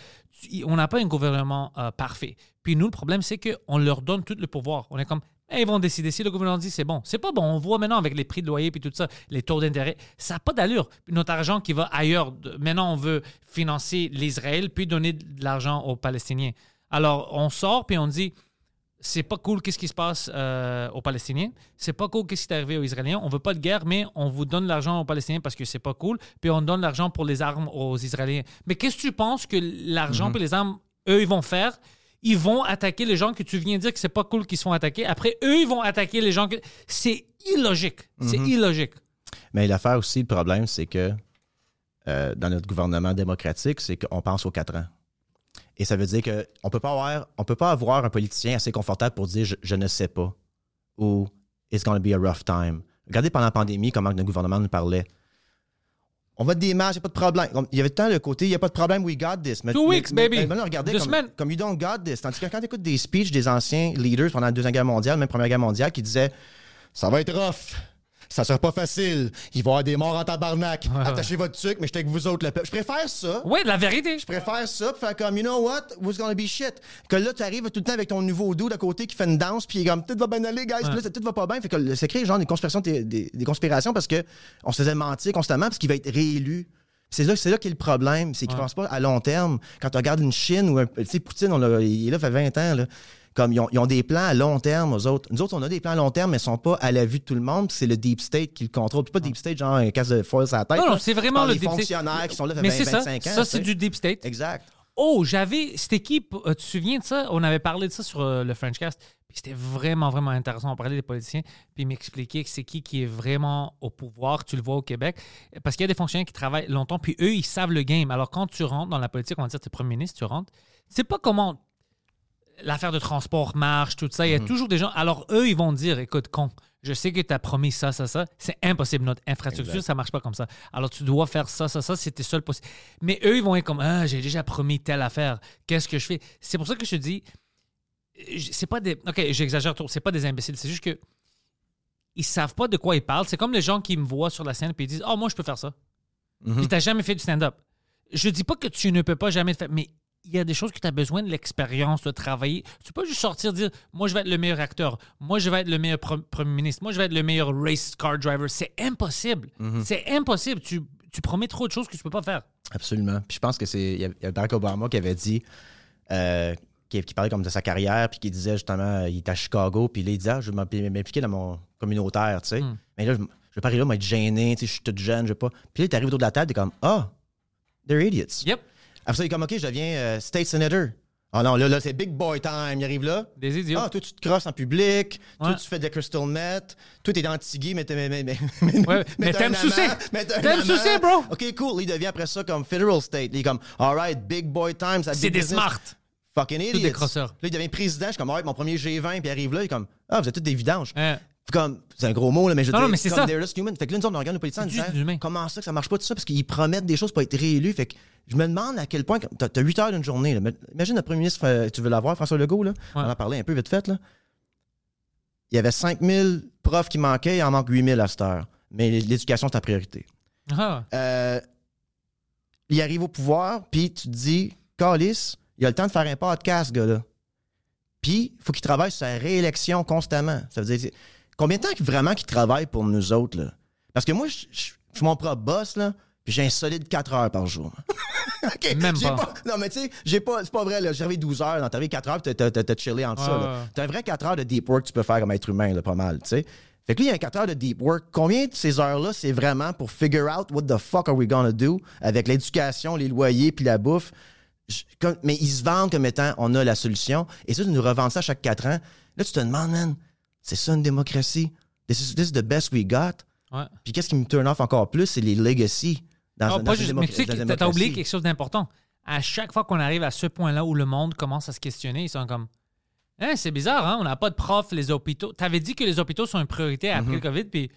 On n'a pas un gouvernement euh, parfait. Puis nous, le problème, c'est qu'on leur donne tout le pouvoir. On est comme, ils vont décider. Si le gouvernement dit c'est bon, c'est pas bon. On voit maintenant avec les prix de loyer puis tout ça, les taux d'intérêt, ça n'a pas d'allure. Notre argent qui va ailleurs. Maintenant, on veut financer l'Israël puis donner de l'argent aux Palestiniens. Alors, on sort puis on dit c'est pas cool qu'est-ce qui se passe euh, aux Palestiniens, c'est pas cool qu'est-ce qui est arrivé aux Israéliens, on veut pas de guerre, mais on vous donne l'argent aux Palestiniens parce que c'est pas cool, puis on donne l'argent pour les armes aux Israéliens. Mais qu'est-ce que tu penses que l'argent et les armes, eux, ils vont faire? Ils vont attaquer les gens que tu viens de dire que c'est pas cool qu'ils se font attaquer. Après, eux, ils vont attaquer les gens que... C'est illogique. C'est illogique. Mais l'affaire aussi, le problème, c'est que euh, dans notre gouvernement démocratique, c'est qu'on pense aux quatre ans. Et ça veut dire qu'on peut pas avoir, on peut pas avoir un politicien assez confortable pour dire je, je ne sais pas ou it's going to be a rough time. Regardez pendant la pandémie comment notre gouvernement nous parlait. On va des matchs, il n'y a pas de problème. Il y avait tant le côté, il n'y a pas de problème, we got this. Mais- Two weeks, mais- baby. mais regardez Deux comme, semaines. comme you don't got this. Tandis que quand tu écoutes des speeches des anciens leaders pendant la Deuxième Guerre mondiale, même Première Guerre mondiale, qui disaient Ça va être rough. Ça sera pas facile. Il va y avoir des morts en tabarnak. Attachez votre truc, mais je suis avec vous autres, le peuple. Je préfère ça. Oui, la vérité. Je préfère ça, pour faire comme, you know what, what's gonna be shit? Que là, tu arrives tout le temps avec ton nouveau dos d'à côté qui fait une danse, puis il est comme, tout va bien aller, guys, puis là, tout va pas bien. Fait que c'est créé genre des conspirations, des, conspirations parce que on se faisait mentir constamment parce qu'il va être réélu. C'est là, c'est là qu'est le problème, c'est qu'ils Ouais. pensent pas à long terme. Quand tu regardes une Chine ou un, tu sais, Poutine, on il est là, fait 20 ans, là. Comme ils ont, ils ont des plans à long terme, aux autres. Nous autres, on a des plans à long terme, mais ils sont pas à la vue de tout le monde. C'est le deep state qui le contrôle. Puis pas deep state, genre un casse de foil sur la tête. Non, c'est vraiment le deep state. fonctionnaires qui sont là, 20, c'est ça. 25 ans. Ça, c'est du deep state. Exact. Oh, j'avais. C'était qui euh, Tu te souviens de ça? On avait parlé de ça sur euh, le Frenchcast. Puis c'était vraiment, vraiment intéressant. On parlait des politiciens. Puis ils m'expliquaient que c'est qui qui est vraiment au pouvoir. Tu le vois au Québec. Parce qu'il y a des fonctionnaires qui travaillent longtemps. Puis eux, ils savent le game. Alors quand tu rentres dans la politique, on va dire, tu es premier ministre, tu rentres. Tu sais pas comment l'affaire de transport marche, tout ça. Il y Mhm. a toujours des gens. Alors eux, ils vont dire écoute, con. Je sais que tu as promis ça, ça, ça. C'est impossible. Notre infrastructure, Exact. ça marche pas comme ça. Alors, tu dois faire ça, ça, ça. C'était seul possible. Mais eux, ils vont être comme Ah, j'ai déjà promis telle affaire. Qu'est-ce que je fais? C'est pour ça que je te dis c'est pas des. Ok, j'exagère trop. C'est pas des imbéciles. C'est juste que ils savent pas de quoi ils parlent. C'est comme les gens qui me voient sur la scène et ils disent Oh, moi, je peux faire ça. Mhm. Puis t'as jamais fait du stand-up. Je dis pas que tu ne peux pas jamais le faire, mais il y a des choses que tu as besoin de l'expérience, de travailler. Tu peux pas juste sortir dire Moi, je vais être le meilleur acteur. Moi, je vais être le meilleur pre- premier ministre. Moi, je vais être le meilleur race car driver. C'est impossible. Mhm. C'est impossible. Tu, tu promets trop de choses que tu peux pas faire. Absolument. Puis je pense que c'est. Il y a- il y a Barack Obama qui avait dit. euh, qui, qui parlait comme de sa carrière, puis qui disait justement, euh, il était à Chicago, puis là, il disait, ah, je vais m'im- m'impliquer dans mon communautaire, tu sais. Hmm. Mais là, je, je vais pas arriver là, m'être gêné, tu sais, je suis toute jeune, je vais pas. Puis là, t'arrives autour de la table, t'es comme, ah, they're idiots. Yep. Après ça, il est comme, OK, je deviens euh, state senator. Ah non, là, là c'est big boy time. Il arrive là. Des idiots. Ah, toi, tu te crosses en public. Toi, Ouais. tu fais de crystal meth. Toi, t'es anti-gay, mais t'es. Mais, mais, mais, Ouais, mais t'aimes un T'aimes sucer, bro. OK, cool. Il devient après ça comme federal state. Il est comme, all right, big boy time. ça C'est des smart. Fucking idiots. des crosseurs. Là, il devient président. Je suis comme, all right, mon premier G20, puis il arrive là. Il est comme, ah, vous êtes tous des vidanges. Puis comme, c'est un gros mot, là, mais je Non, non, dire, mais c'est ça. they're just human. Fait que là, nous on regarde nos politiciens en disant, comment ça que ça marche pas tout ça? Parce qu'ils promettent des choses pour être réélus. Fait que je me demande à quel point, t'as as 8 heures d'une journée. là. Imagine le premier ministre, euh, tu veux l'avoir, François Legault, là. On en a parlé un peu vite fait, là. Il y avait 5000 profs qui manquaient, il en manque 8000 à cette heure. Mais l'éducation, c'est ta priorité. Ah. Euh, il arrive au pouvoir, puis tu te dis, Calis, il a le temps de faire un podcast, ce gars-là. Puis, il faut qu'il travaille sur sa réélection constamment. Ça veut dire, combien de temps vraiment qu'il travaille pour nous autres, là? Parce que moi, je suis mon propre boss, là, puis j'ai un solide 4 heures par jour. OK, Même pas. Non, mais tu sais, j'ai pas, c'est pas vrai, là. J'ai arrivé 12 heures, dans ta vie 4 heures, puis t'as- t'as t'as chillé entre ça, là. T'as un vrai 4 heures de deep work que tu peux faire comme être humain, là, pas mal, tu sais. Fait que lui, il y a un 4 heures de deep work. Combien de ces heures-là, c'est vraiment pour figure out what the fuck are we gonna do avec l'éducation, les loyers, puis la bouffe? Je- comme- mais ils se vendent comme étant on a la solution. Et ça, ils nous revendent ça chaque 4 ans. Là, tu te demandes, man, c'est ça une démocratie? This is, this is the best we got? Ouais. Puis qu'est-ce qui me turn off encore plus, c'est les legacy. Dans, Ah, dans pas juste- mais tu sais, t'as- t'as oublié quelque chose d'important. À chaque fois qu'on arrive à ce point-là où le monde commence à se questionner, ils sont comme Hein, c'est bizarre, hein? on n'a pas de profs, les hôpitaux. Tu avais dit que les hôpitaux sont une priorité après Mhm. le COVID, puis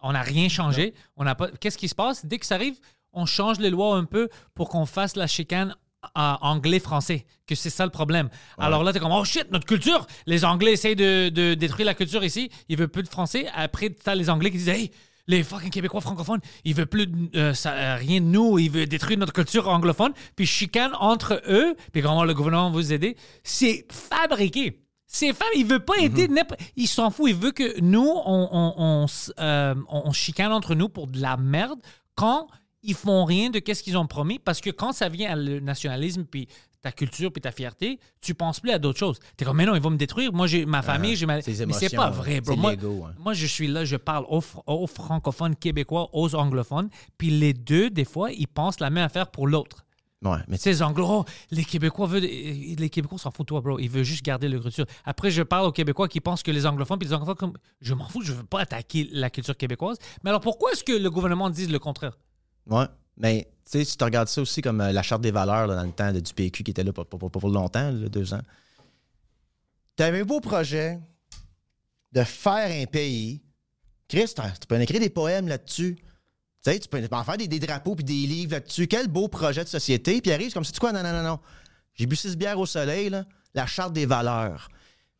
on n'a rien changé. On n'a pas. Qu'est-ce qui se passe? Dès que ça arrive, on change les lois un peu pour qu'on fasse la chicane anglais-français, que c'est ça le problème. Alors là, tu es comme, oh shit, notre culture! Les Anglais essayent de, de détruire la culture ici, ils veulent plus de français. Après, tu as les Anglais qui disent, hey, les fucking Québécois francophones, ils veulent plus euh, ça- euh, rien de nous, ils veulent détruire notre culture anglophone, puis chicane entre eux, puis comment le gouvernement va vous aider. C'est fabriqué. C'est fab... Il veut pas aider n'importe- Il s'en fout. Il veut que nous, on, on, on s- euh, on chicane entre nous pour de la merde quand ils font rien de qu'est-ce qu'ils ont promis. Parce que quand ça vient à le nationalisme, puis ta culture, puis ta fierté, tu penses plus à d'autres choses. T'es comme, mais non, ils vont me détruire. Moi, j'ai ma famille, j'ai ma... Mais c'est pas vrai, bro. Moi, hein. moi, je suis là, je parle aux, fr- aux francophones québécois, aux anglophones, puis les deux, des fois, ils pensent la même affaire pour l'autre. Ouais, mais Tu sais, les Anglo, oh, les Québécois veulent. Les Québécois s'en foutent, toi, bro. Ils veulent juste garder leur culture. Après, je parle aux Québécois qui pensent que les anglophones, puis les anglophones, comme. Je m'en fous, je veux pas attaquer la culture québécoise. Mais alors, pourquoi est-ce que le gouvernement dise le contraire? Ouais. Mais tu sais, tu regardes ça aussi comme euh, la charte des valeurs dans le temps du PQ qui était là pour, pour- pour- longtemps, deux ans. Tu avais un beau projet de faire un pays. Chris, tu peux en écrire des poèmes là-dessus. Tu tu peux en faire des, des drapeaux puis des livres là-dessus. Quel beau projet de société. Puis arrive comme, c'est quoi? Non, non, non, non. J'ai bu six bières au soleil, là. La charte des valeurs.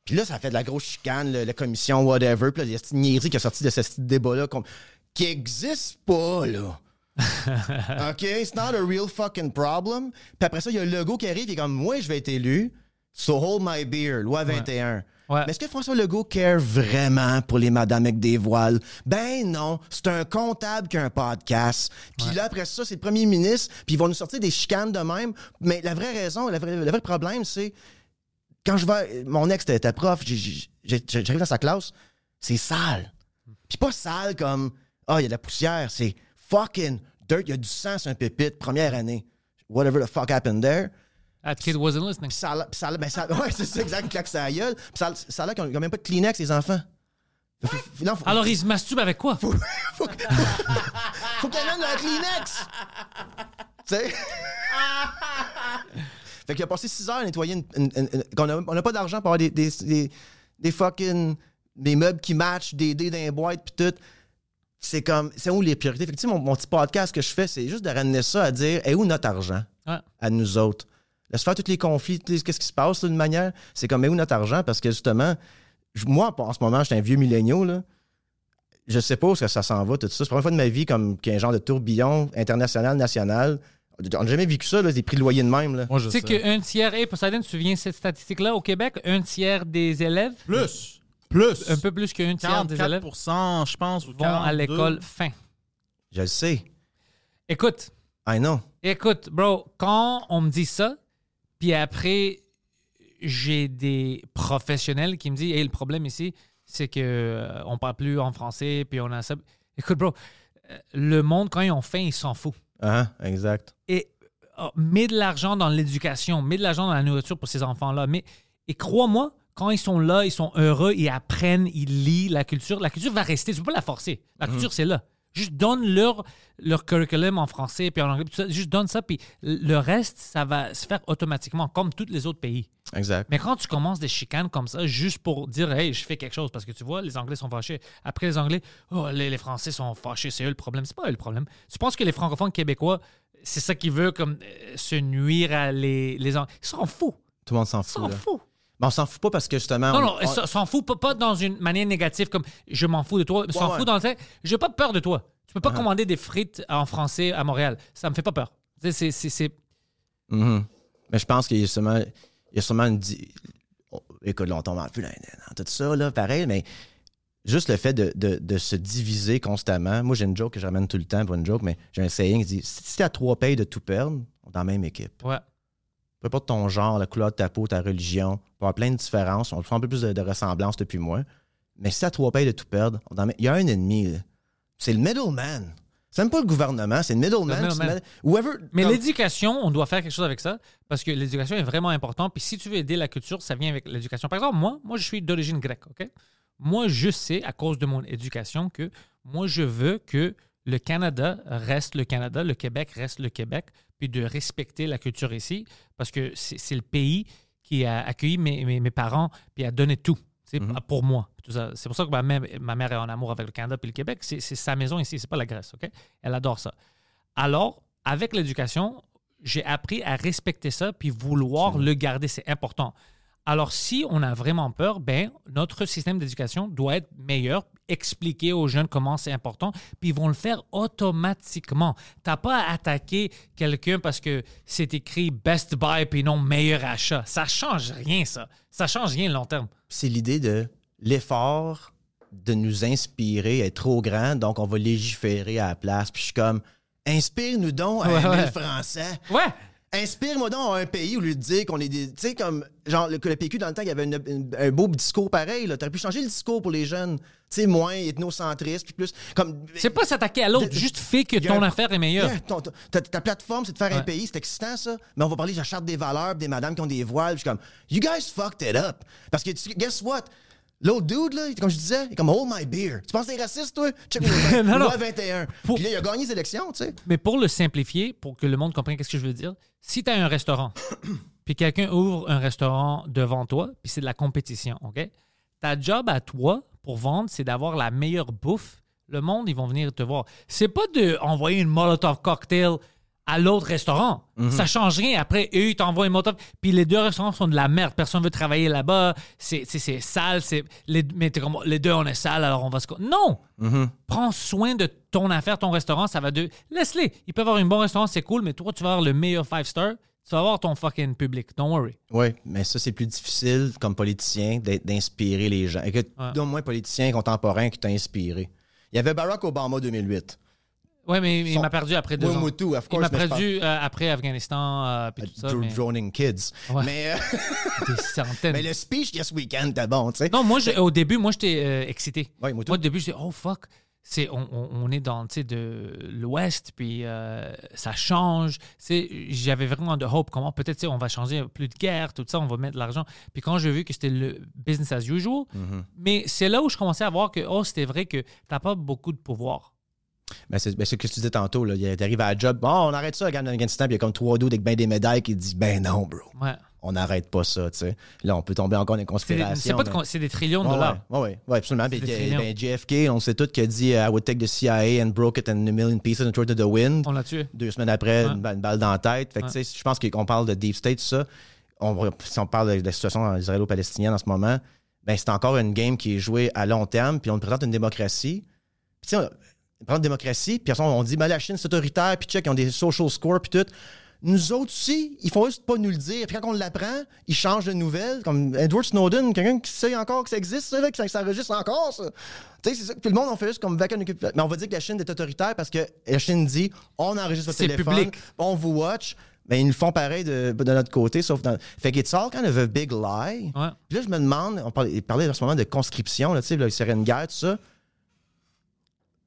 Puis là, ça fait de la grosse chicane, la commission, whatever. Puis là, il y a cette qui est sortie de ce débat-là qui existe pas, là. OK? It's not a real fucking problem. Puis après ça, il y a Legault qui arrive et comme, moi, je vais être élu. So hold my beer, loi 21. Ouais. Mais est-ce que François Legault care vraiment pour les madames avec des voiles? Ben non, c'est un comptable qui a un podcast. Puis là, après ça, c'est le premier ministre, puis ils vont nous sortir des chicanes de même. Mais la vraie raison, la vraie- le vrai problème, c'est quand je vais. Mon ex était prof, j'arrive dans sa classe, c'est sale. Puis pas sale comme Ah, il y a de la poussière, c'est fucking dirt, il y a du sang sur un pépite, première année. Whatever the fuck happened there. That kid wasn't listening. Puis ça puis ça ben ça- ouais, c'est ça, exact, claque sa gueule. Puis ça, a- ça a l'air qu'ils n'ont même pas de Kleenex, les enfants. Faut- faut- non, faut- Alors, ils se masturbent avec quoi? faut, faut qu'il amène un Kleenex. tu sais? fait qu'il a passé 6 heures à nettoyer une. une- une- une- qu'on a- on n'a pas d'argent pour avoir des, des, des, des fucking. des meubles qui matchent, des dés dans les boîtes, puis tout. C'est comme. C'est où les priorités? Fait que, tu sais, mon, mon petit podcast que je fais, c'est juste de ramener ça à dire, est où notre argent? Ouais. à nous autres? Laisse faire tous les conflits, qu'est-ce qui se passe d'une manière? C'est comme, mais où notre argent? Parce que justement, moi, en ce moment, je suis un vieux milléniaux, là. Je sais pas où est-ce que ça s'en va, tout ça. C'est la première fois de ma vie comme qu'il y a un genre de tourbillon international, national. On n'a jamais vécu ça, là, des prix de loyer de même. Là. Moi, je Tu sais qu'un tiers, hey, Poseidon, tu te souviens de cette statistique-là au Québec? Un tiers des élèves, Plus. Plus. un peu plus qu'un tiers des élèves, 44%, je pense. ou vont à 42. l'école fin. Je le sais. Écoute, I know. Écoute, bro, quand on me dit ça, puis après, j'ai des professionnels qui me disent, hey, le problème ici, c'est que euh, on parle plus en français, puis on a ça. Écoute, bro, euh, le monde, quand ils ont faim, ils s'en foutent. Hein, exact. Et oh, mets de l'argent dans l'éducation, mets de l'argent dans la nourriture pour ces enfants-là. Mais, et crois-moi, quand ils sont là, ils sont heureux, ils apprennent, ils lisent la culture. La culture va rester. Tu peux pas la forcer. La culture, c'est là. Juste donne leur, leur curriculum en français puis en anglais. puis ça. Juste donne ça, puis le reste, ça va se faire automatiquement, comme tous les autres pays. Exact. Mais quand tu commences des chicanes comme ça, juste pour dire, hey, je fais quelque chose, parce que tu vois, les Anglais sont fâchés. Après, les Anglais, oh, les, les Français sont fâchés, c'est eux le problème. C'est pas eux le problème. Tu penses que les francophones québécois, c'est ça qui veut comme euh, se nuire à les, les Anglais? Ils s'en foutent. Tout le monde s'en Ils fout. s'en là. Mais on s'en fout pas parce que justement. Non, on- non, on- s'en foutent pas, pas dans une manière négative comme je m'en fous de toi. S'en ouais. foutent dans le fait, j'ai pas peur de toi. Tu peux pas commander des frites en français à Montréal. Ça me fait pas peur. C'est, Mhm. Mais je pense qu'il y a sûrement, il y a sûrement une. écoute, là, on tombe un peu dans, tout ça, là, pareil, mais juste le fait de, de- de se diviser constamment. Moi, j'ai une joke que je ramène tout le temps, pas une joke, mais j'ai un saying qui dit si tu as trois payes de tout perdre, on est dans la même équipe. Ouais. Peu importe ton genre, la couleur de ta peau, ta religion, on peut avoir plein de différences, on faire un peu plus de, de ressemblance depuis moi. Mais si as trois payes de tout perdre, il y a un ennemi, c'est le middleman. C'est même pas le gouvernement, c'est le middleman. Le Whoever, Mais l'éducation, on doit faire quelque chose avec ça parce que l'éducation est vraiment importante. Puis si tu veux aider la culture, ça vient avec l'éducation. Par exemple, moi, moi, je suis d'origine grecque, OK? Moi, je sais, à cause de mon éducation, que moi, je veux que le Canada reste le Canada, le Québec reste le Québec, puis de respecter la culture ici parce que c'est le pays qui a accueilli mes, mes, mes parents puis a donné tout. sais, Pour moi. C'est pour ça que ma mère, ma mère est en amour avec le Canada puis le Québec. C'est c'est sa maison ici, c'est pas la Grèce. OK? Elle adore ça. Alors, avec l'éducation, j'ai appris à respecter ça puis vouloir le garder. C'est important. Alors, si on a vraiment peur, ben, notre système d'éducation doit être meilleur, expliquer aux jeunes comment c'est important, puis ils vont le faire automatiquement. T'as pas à attaquer quelqu'un parce que c'est écrit Best Buy puis non meilleur achat. Ça change rien, ça. Ça change rien long terme. c'est l'idée de l'effort de nous inspirer est trop grand, donc on va légiférer à la place. Puis je suis comme, inspire-nous donc à Ouais, français. Ouais! Inspire-moi donc à un pays où lui dire qu'on est des. Tu sais, comme, genre, le, que le PQ, dans le temps, il y avait une- une- un beau discours pareil. Tu aurais pu changer le discours pour les jeunes. Sais, moins ethnocentriste, puis plus. Comme, C'est pas s'attaquer à l'autre, juste fais que ton un- affaire est meilleure. Ton- ton- ta, ta plateforme, c'est de faire un pays, c'est excitant ça. Mais on va parler de la charte des valeurs, des madames qui ont des voiles. Puis je suis comme, you guys fucked it up. Parce que, guess what? L'autre dude, là, comme je disais, il est comme, hold my beer. Tu penses que t'es raciste, toi? Check Non, non. loi 21. Pour- Puis là, il a gagné les élections, tu sais. Mais pour le simplifier, pour que le monde comprenne qu'est-ce que je veux dire, si tu as un restaurant, puis quelqu'un ouvre un restaurant devant toi, puis c'est de la compétition, OK? Ta job à toi pour vendre, c'est d'avoir la meilleure bouffe. Le monde, ils vont venir te voir. C'est pas d'envoyer une Molotov cocktail à l'autre restaurant. Ça change rien. Après, eux, ils t'envoient une Molotov. Puis les deux restaurants sont de la merde. Personne veut travailler là-bas. C'est sale. c'est- Les, mais comme, les deux, on est sale, alors on va se... Non! Prends soin de ton affaire, ton restaurant, ça va de. Laisse-les. Ils peuvent avoir un bon restaurant, c'est cool, mais toi, tu vas avoir le meilleur five star. Tu vas avoir ton fucking public. Don't worry. Oui, mais ça, c'est plus difficile comme politicien d'inspirer les gens. Écoute, Ouais. donne-moi un politicien contemporain qui t'a inspiré. Il y avait Barack Obama 2008. Ouais, mais il m'a perdu après deux Oui, ans. moi tout, of il course, m'a mais je perdu euh, après Afghanistan, euh, puis tout ça. Mais Droning Kids. Ouais. Mais, euh, des centaines. mais le speech Yes Weekend était bon, tu sais. Non, moi, je- au début, moi, j'étais euh, excité. Ouais, moi au début, je disais, oh fuck, c'est, on, on- est dans, tu de l'Ouest, puis euh, ça change. Tu J'avais vraiment de hope, comment peut-être, tu on va changer, plus de guerre, tout ça, on va mettre de l'argent. Puis quand j'ai vu que c'était le business as usual, Mm-hmm. mais c'est là où je commençais à voir que, oh, c'était vrai que t'as pas beaucoup de pouvoir. Ben, c'est ben, ce que tu disais tantôt. Là. Il arrive à la job. Bon, on arrête ça, regarde Afghanistan, puis il y a comme trois dudes avec ben des médailles qui disent Ben non, bro. Ouais. On n'arrête pas ça, tu sais. Là, on peut tomber encore dans des- conspirations. c'est mais- des trillions de dollars. ouais, ouais, ouais, absolument. Puis, euh, ben, JFK, on sait tous qu'il a dit euh, I would take the CIA and broke it in a million pieces and throw it to the wind. On l'a tué. Deux semaines après, Ouais. une, balle, une balle dans la tête. Fait que, tu sais, je pense qu'on parle de deep state, tout ça. On, si on parle de la situation israélo-palestinienne en ce moment, ben, c'est encore une game qui est jouée à long terme, puis on présente une démocratie. Puis, de démocratie, puis après, on dit, ben, la Chine, c'est autoritaire, puis check, ils ont des social scores, puis tout. Nous autres aussi, ils font juste pas nous le dire. Puis quand on l'apprend, ils changent de nouvelles. Comme Edward Snowden, quelqu'un qui sait encore que ça existe, ça, là, que ça s'enregistre encore, ça. Tu sais, c'est ça. Puis le monde, on fait juste comme vacances Mais on va dire que la Chine est autoritaire parce que la Chine dit, on enregistre votre téléphone, public. on vous watch. Ben, ils le font pareil de, de notre côté, sauf dans. Fait que it's all kind of a big lie. Ouais. Puis là, je me demande, on parlait, il parlait en ce moment de conscription, là, tu sais, là, il serait une guerre, tout ça.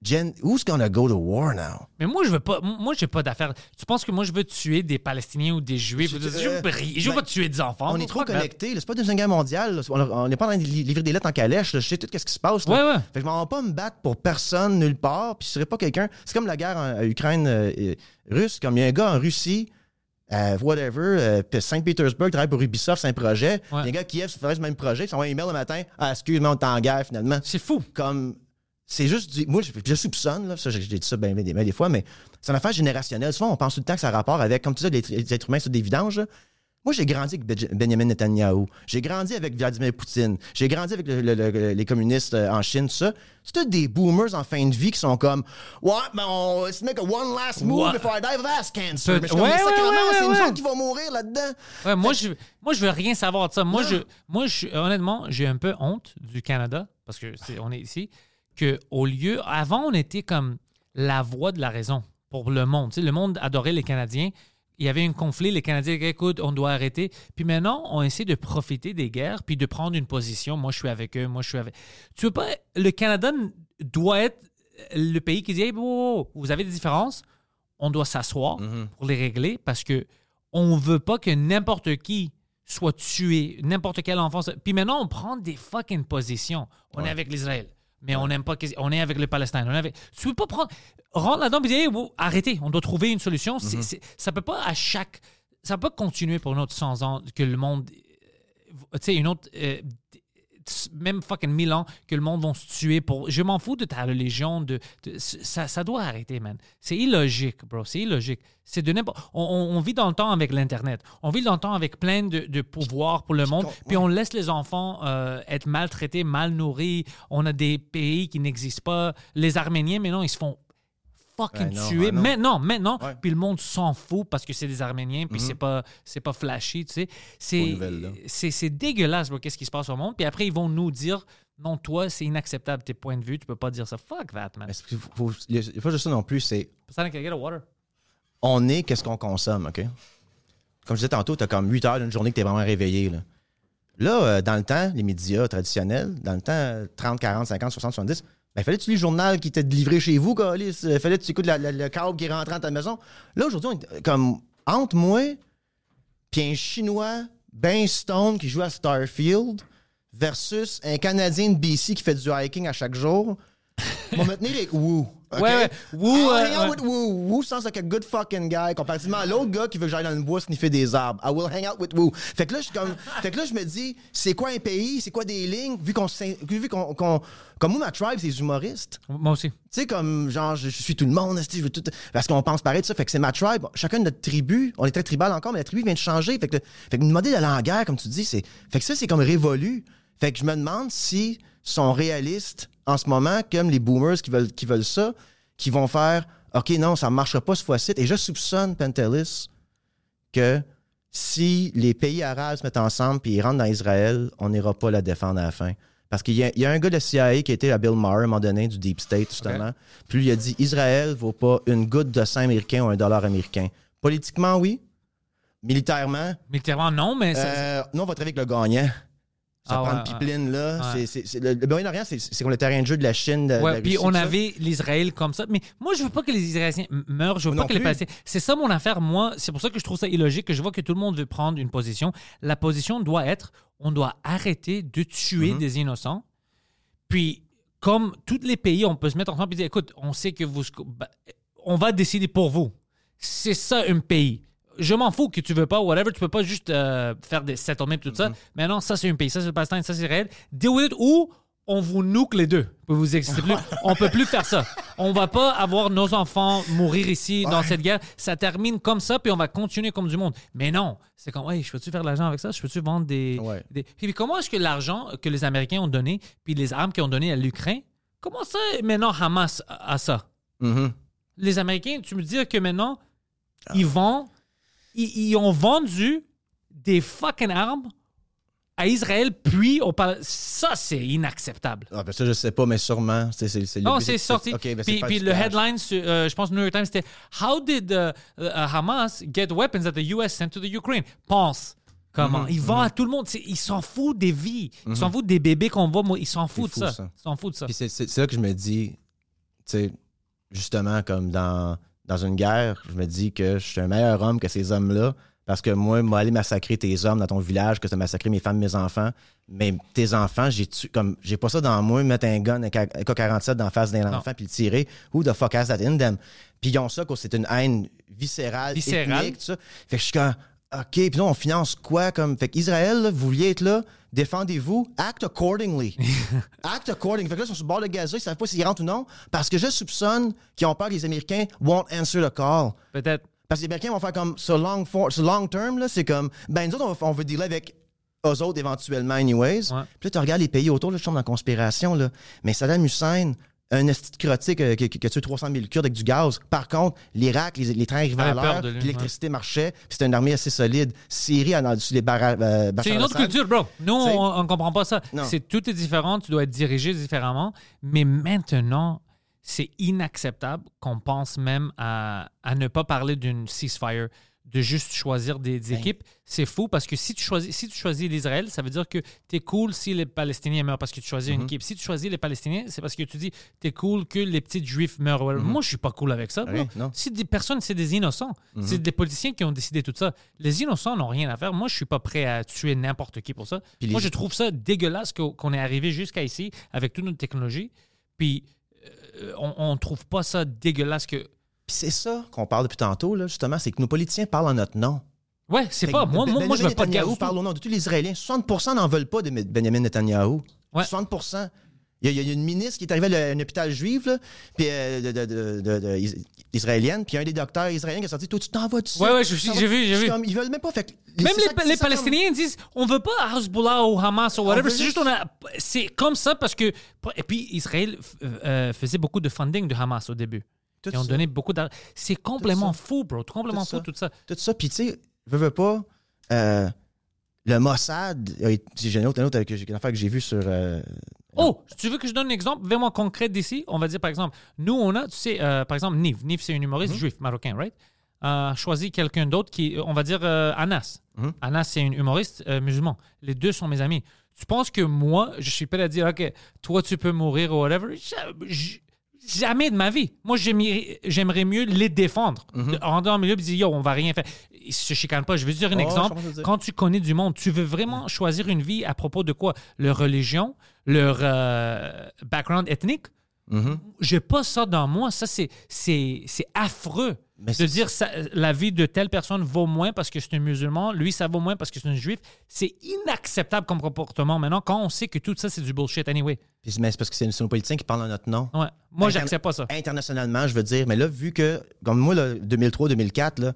Jen, who's gonna go to war now? Mais moi, je veux pas. Moi, j'ai pas d'affaires. Tu penses que moi, je veux tuer des Palestiniens ou des Juifs? Je- veux, euh, pas- je veux ben, pas tuer des enfants. on est trop connectés. C'est pas une deuxième guerre mondiale. là. On n'est pas en train de li- livrer des lettres en calèche. là. Je sais tout ce qui se passe. là. Ouais, ouais. Fait que je m'en vais pas me battre pour personne nulle part. Puis je serais pas quelqu'un. C'est comme la guerre en, en Ukraine euh, russe. Comme il y a un gars en Russie, euh, whatever, euh, Saint-Pétersbourg travaille pour Ubisoft, c'est un projet. Puis Il y a un gars qui Kiev fait ce même projet. Puis il s'envoie un email le matin. Ah, excuse-moi, on est en guerre finalement. C'est fou. comme c'est juste du, moi je, je soupçonne là, ça j'ai dit ça bien bien des, bien des fois mais c'est une affaire générationnelle souvent on pense tout le temps que ça a rapport avec comme tu dis les, les êtres humains sont des vidanges là. moi j'ai grandi avec Benj- Benjamin Netanyahu j'ai grandi avec Vladimir Poutine j'ai grandi avec le- le- le- les communistes euh, en Chine tout ça c'est tous des boomers en fin de vie qui sont comme ouais ben on let's make a one last move Ouais. before I die of ass cancer Mais je ouais, mais ouais, ouais, c'est ouais. autres qui vont mourir là-dedans Ouais, moi, je, moi, je veux rien savoir de ça. Moi, Non. je, moi je, honnêtement, j'ai un peu honte du Canada, parce que c'est, on est ici, que au lieu. Avant, on était comme la voix de la raison pour le monde. Tu sais, le monde adorait les Canadiens. Il y avait un conflit, les Canadiens disaient écoute, on doit arrêter. Puis maintenant, on essaie de profiter des guerres puis de prendre une position. Moi, je suis avec eux, moi, je suis avec. Tu veux pas. Le Canada doit être le pays qui dit hey, vous avez des différences, on doit s'asseoir pour les régler parce que on veut pas que n'importe qui soit tué, n'importe quel enfant. Puis maintenant, on prend des fucking positions. On est avec l'Israël, mais on n'aime pas. On est avec le Palestine. On est avec... Tu peux pas prendre. Rentre là-dedans et dire, Hey, wow, arrêtez, on doit trouver une solution. C'est- c'est- ça peut pas à chaque. Ça peut pas continuer pour une autre 100 ans que le monde. euh, Tu sais, une autre. euh, même fucking mille ans que le monde va se tuer pour. Je m'en fous de ta religion. De, de- ça, ça doit arrêter, man. C'est illogique, bro. C'est illogique. C'est de. On, on- on vit dans le temps avec l'Internet. On vit dans le temps avec plein de, de pouvoirs pour le monde. Puis on laisse les enfants euh, être maltraités, mal nourris. On a des pays qui n'existent pas. Les Arméniens, maintenant, ils se font fucking non, tuer. non. maintenant, maintenant. Ouais. Puis le monde s'en fout parce que c'est des Arméniens. Puis c'est pas c'est pas flashy, tu sais. C'est dégueulasse, qu'est-ce qui se passe au monde. Puis après, ils vont nous dire, non, toi, c'est inacceptable tes points de vue. Tu peux pas dire ça. Fuck that, man. Faut, faut, il faut juste ça non plus c'est on est qu'est-ce qu'on consomme, OK? Comme je disais tantôt, tu as comme 8 heures d'une journée que tu es vraiment réveillé. Là, là euh, dans le temps, les médias traditionnels, dans le temps, euh, 30, 40, 50, 60, 70, ben, fallait que tu lis le journal qui était livré chez vous, câlisse. Euh, fallait que tu écoutes le câble qui rentré dans ta maison? Là, aujourd'hui, on est comme entre moi puis un Chinois, Ben Stone, qui joue à Starfield, versus un Canadien de BC qui fait du hiking à chaque jour. On va me tenir avec Woo. OK? Ouais, ouais. Woo, I'll euh, hang out with Woo. Woo sounds like a good fucking guy. Comparativement à l'autre gars qui veut que j'aille dans le bois sniffer des arbres. I will hang out with Woo. Fait que là, je, comme, fait que là, je me dis, c'est quoi un pays? C'est quoi des lignes? Vu qu'on. Vu qu'on, comme moi, ma tribe, c'est les humoristes. Moi aussi. Tu sais, comme, genre, je, je suis tout le monde, je veux tout. Parce qu'on pense pareil de ça. Fait que c'est ma tribe. Chacun de notre tribu, on est très tribal encore, mais la tribu vient de changer. Fait que, fait que nous demander d'aller en guerre, comme tu dis, c'est. Fait que ça, c'est comme révolu. Fait que je me demande si sont réalistes en ce moment, comme les boomers qui veulent, qui veulent ça, qui vont faire OK, non, ça ne marchera pas cette fois-ci. Et je soupçonne, Pentelis, que si les pays arabes se mettent ensemble puis ils rentrent dans Israël, on n'ira pas la défendre à la fin. Parce qu'il y, a- il y a un gars de CIA qui était à Bill Maher à un moment donné, du Deep State, justement. Puis lui, il a dit Israël vaut pas une goutte de sang américain ou un dollar américain. Politiquement, oui. Militairement, Militairement, non, mais ça- euh, nous, on va travailler avec le gagnant. Ça Ah prend ouais, une pipeline, là. ouais. C'est- c'est- c'est- le, le Moyen-Orient, c'est c'est comme le terrain de jeu de la Chine. De, de Ouais, la puis Russie, on ça. avait l'Israël comme ça. Mais moi, je veux pas que les Israéliens meurent. Je veux pas non que les. Palestiniens. C'est ça mon affaire. Moi, c'est pour ça que je trouve ça illogique, que je vois que tout le monde veut prendre une position. La position doit être on doit arrêter de tuer Mhm. des innocents. Puis, comme tous les pays, on peut se mettre ensemble et dire écoute, on sait que vous. bah, on va décider pour vous. C'est ça un pays. Je m'en fous que tu veux pas, whatever, tu peux pas juste euh, faire des settlements tout ça. Mais non, ça c'est un pays, ça c'est le Palestine, ça c'est Israël. Deal with it ou on vous nuque les deux. Vous vous existez plus. on peut plus faire ça. On va pas avoir nos enfants mourir ici dans cette guerre. Ça termine comme ça, puis on va continuer comme du monde. Mais non, c'est comme, ouais, je peux-tu faire de l'argent avec ça? Je peux-tu vendre des. Ouais. des- Puis comment est-ce que l'argent que les Américains ont donné, puis les armes qu'ils ont donné à l'Ukraine, comment ça maintenant Hamas a a ça? Mhm. Les Américains, tu me dis que maintenant, Ah. ils vendent, ils, ils ont vendu des fucking armes à Israël, puis on parle. Ça, c'est inacceptable. Ah, ben ça, je sais pas, mais sûrement. C'est, c'est, Non, c'est sorti. OK, ben puis le cash. headline, sur, euh, je pense, New York Times, c'était How did uh, uh, Hamas get weapons that the US sent to the Ukraine? Pense. Comment? Mhm, ils vendent à tout le monde. Ils s'en foutent des vies. Ils s'en foutent des bébés qu'on voit. Ils s'en foutent fou, de ça. ça. Ils s'en foutent de ça. Puis c'est, c'est, c'est là que je me dis, tu sais, justement, comme dans, dans une guerre, je me dis que je suis un meilleur homme que ces hommes-là. Parce que moi, moi, aller massacrer tes hommes dans ton village, que tu as massacré mes femmes, mes enfants. Mais tes enfants, j'ai comme j'ai pas ça dans moi, mettre un gun, un K- un K-47 dans la face d'un enfant puis le tirer. Who the fuck has that in them? Puis ils ont ça, c'est une haine viscérale, Viscérale? ethnique, tout ça. Fait que je suis comme, OK, puis là, on finance quoi? Comme... Fait qu'Israël, là, vous vouliez être là, défendez-vous, act accordingly. act accordingly. Fait que là, ils sont sur le bord de Gaza, ils savent pas s'ils rentrent ou non, parce que je soupçonne qu'ils ont peur que les Américains won't answer the call. Peut-être. Parce que les Américains vont faire comme, ce long, for, ce long term, là, c'est comme, ben, nous autres, on, veut dealer avec eux autres éventuellement, anyways. Puis là, tu regardes les pays autour, là, je tombe dans la conspiration, là. Mais Saddam Hussein, un esti crotté qui, qui, qui a tué 300 000 Kurdes avec du gaz. Par contre, l'Irak, les, les trains arrivaient à l'heure, l'électricité marchait, puis c'était une armée assez solide. Syrie, a dans, sur les barrages. euh, C'est une autre culture, bro. Nous, on ne comprend pas ça. C'est tout est différent. Tu dois être dirigé différemment. Mais maintenant, c'est inacceptable qu'on pense même à, à ne pas parler d'une ceasefire, de juste choisir des, Ben. des équipes. C'est fou parce que si tu choisis, si tu choisis l'Israël, ça veut dire que tu es cool si les Palestiniens meurent parce que tu choisis une Mm-hmm. équipe. Si tu choisis les Palestiniens, c'est parce que tu dis tu es cool que les petits juifs meurent. Moi, je suis pas coul avec ça. Mm-hmm. non. Si des personnes, c'est des innocents. C'est des politiciens qui ont décidé tout ça. Les innocents n'ont rien à faire. Moi, je suis pas prêt à tuer n'importe qui pour ça. Puis Moi, les- je trouve ça dégueulasse qu'o- qu'on est arrivé jusqu'à ici avec toute notre technologie. Puis euh, on, on trouve pas ça dégueulasse que. Puis c'est ça qu'on parle depuis tantôt, là, justement, c'est que nos politiciens parlent en notre nom. Ouais, c'est pas. Moi, moi, moi, je veux pas de. Netanyahou parle au nom de tous les Israéliens. 60% n'en veulent pas de Benjamin Netanyahou. Ouais. 60 il y, a, il y a une ministre qui est arrivée à un hôpital juif, là, puis, euh, de, de- de- israélienne, puis un des docteurs israéliens qui a sorti Toi, tu t'en vas dessus. Ouais, ouais, j'ai vu, j'ai vu. ils veulent même pas. Fait Même les, ça- Palestiniens disent on veut pas Hezbollah ou Hamas ou whatever. C'est juste on a. C'est comme ça parce que. Et puis Israël euh, faisait beaucoup de funding de Hamas au début. Tout Ils ont ça. donné beaucoup d'argent. C'est complètement fou, bro. Complètement Tout fou, ça. tout ça. Tout ça. Puis, tu sais, veux, veux pas. euh, le Mossad, euh, j'ai une autre, une autre que j'ai- une affaire que j'ai vue sur. euh, Oh, tu veux que je donne un exemple? Vraiment concret d'ici? On va dire, par exemple, nous, on a, tu sais, euh, par exemple, Niv. Niv, c'est un humoriste Mhm. juif marocain, right? Euh, choisi quelqu'un d'autre qui, on va dire, euh, Anas. Mhm. Anas, c'est un humoriste euh, musulman. Les deux sont mes amis. Tu penses que moi, je suis prêt à dire, OK, toi, tu peux mourir ou whatever? Ja- j- Jamais de ma vie. Moi, j'aimerais j'aimerais mieux les défendre. De- Rentrer en milieu et dire, yo, on va rien faire. Ils se chicanent pas. Je vais te dire un Oh, exemple. dire. Quand tu connais du monde, tu veux vraiment choisir une vie à propos de quoi? Leur religion, leur euh, background ethnique? Mhm. J'ai pas ça dans moi. Ça, c'est, c'est, c'est affreux. Mais de dire ça, la vie de telle personne vaut moins parce que c'est un musulman, lui, ça vaut moins parce que c'est un juif. C'est inacceptable comme comportement maintenant quand on sait que tout ça, c'est du bullshit anyway. Puis, mais c'est parce que c'est nos politiciens qui parlent en notre nom. Ouais. Moi, j'accepte pas ça. Internationalement, je veux dire. Mais là, vu que, comme moi, là, 2003-2004, là,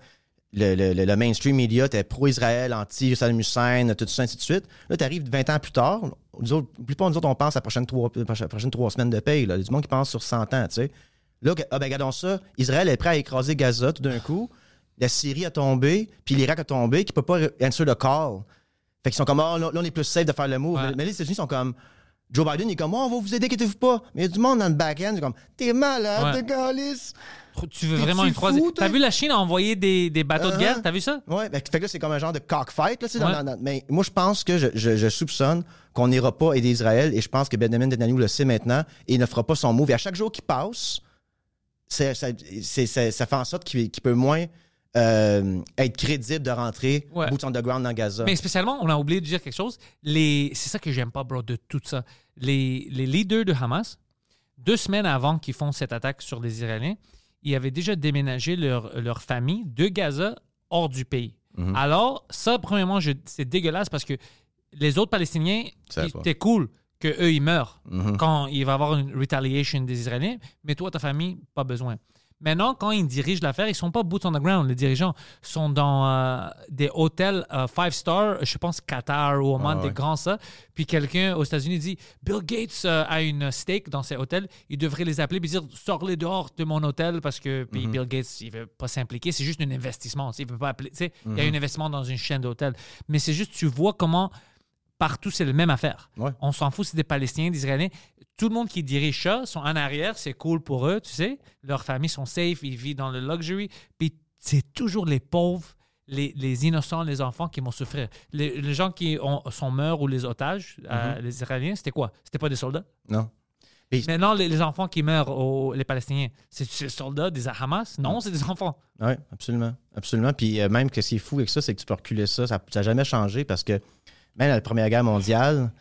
le, le- le- le mainstream media était pro-Israël, anti-Saddam Hussein, tout ça, ainsi de suite. Là, tu arrives 20 ans plus tard. Nous autres, la plupart de nous autres, on pense à la prochaine trois, prochaine trois semaines de paye. Là. Il y a du monde qui pense sur 100 ans, tu sais. Là, ah ben, regardons ça. Israël est prêt à écraser Gaza tout d'un coup. La Syrie a tombé, puis l'Irak a tombé, qui ne peut pas answer the call. Fait qu'ils sont comme, ah, là, là, on est plus safe de faire le move. Ouais. Mais, mais les États-Unis sont comme, Joe Biden, il est comme, oh, on va vous aider, inquiétez-vous pas. Mais il y a du monde dans le back-end, c'est comme, t'es malade, Ouais. calice. Tu veux vraiment une toi? T'as vu la Chine envoyer des, des bateaux de Uh-huh. guerre? T'as vu ça? Ouais, ben, fait que là, c'est comme un genre de cockfight. Là, dans- dans- dans- mais moi, je pense que je, je- je soupçonne qu'on n'ira pas aider Israël et je pense que Benjamin Netanyahu le sait maintenant et il ne fera pas son move. Et à chaque jour qui passe, ça, ça fait en sorte qu'il qu'il peut moins euh, être crédible de rentrer Ouais. boots on the ground dans Gaza. Mais spécialement, on a oublié de dire quelque chose. Les... C'est ça que j'aime pas, bro, de tout ça. Les, les leaders de Hamas, deux semaines avant qu'ils font cette attaque sur les Israéliens, ils avaient déjà déménagé leur, leur famille de Gaza hors du pays. Mhm. Alors, ça, premièrement, je- c'est dégueulasse parce que les autres Palestiniens, c'était cool qu'eux, ils meurent Mhm. quand il va y avoir une retaliation des Israéliens, mais toi, ta famille, pas besoin. Maintenant, quand ils dirigent l'affaire, ils sont pas boots on the ground. Les dirigeants sont dans euh, des hôtels euh, five star, je pense Qatar ou Oman, Ah, des ouais. grands ça. Puis quelqu'un aux États-Unis dit Bill Gates euh, a une stake dans ces hôtels. Il devrait les appeler et dire sors-les dehors de mon hôtel parce que puis Mhm. Bill Gates il veut pas s'impliquer. C'est juste un investissement. Il veut pas appeler. Il Mhm. y a un investissement dans une chaîne d'hôtels. Mais c'est juste tu vois comment partout c'est la même affaire. Ouais. On s'en fout si c'est des Palestiniens, des Israéliens. Tout le monde qui dirige ça sont en arrière, c'est cool pour eux, tu sais. Leurs familles sont safe, ils vivent dans le luxury. Puis c'est toujours les pauvres, les, les innocents, les enfants qui vont souffrir. Les, les gens qui ont, sont morts ou les otages, euh, les Israéliens, c'était quoi? C'était pas des soldats? Non. Puis- Maintenant, les, les enfants qui meurent, aux- les Palestiniens, c'est des soldats des Hamas? Non, c'est des enfants. Oui, absolument. Absolument. Puis euh, même que ce qui est fou avec ça, c'est que tu peux reculer ça. Ça n'a jamais changé parce que même à la Première Guerre mondiale,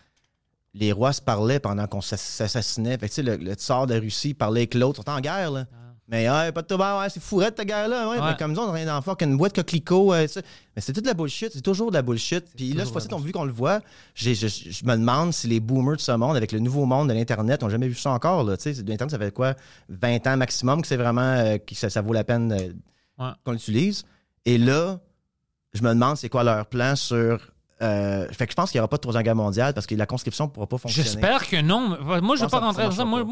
les rois se parlaient pendant qu'on s'ass- s'assassinait. Fait que, le, le tsar de Russie parlait avec l'autre. On en guerre, là. Mais ouais, pas de tabac, ouais, c'est fourrette ta guerre-là. Ouais, Ouais. Mais comme nous, on rien dans fucking boîte coquelicot. euh, mais c'est toute de la bullshit. C'est toujours de la bullshit. Puis là, cette fois-ci, vu qu'on le voit, je, je me demande si les boomers de ce monde, avec le nouveau monde de l'Internet, n'ont jamais vu ça encore. L'Internet, ça fait quoi 20 ans maximum que c'est vraiment euh, que ça, ça vaut la peine euh, Ouais. qu'on l'utilise. Et là, je me demande c'est quoi leur plan sur. Euh, fait que je pense qu'il n'y aura pas de troisième guerre mondiale parce que la conscription ne pourra pas fonctionner. J'espère que non. Moi, je ne veux pas rentrer dans ça. Moi,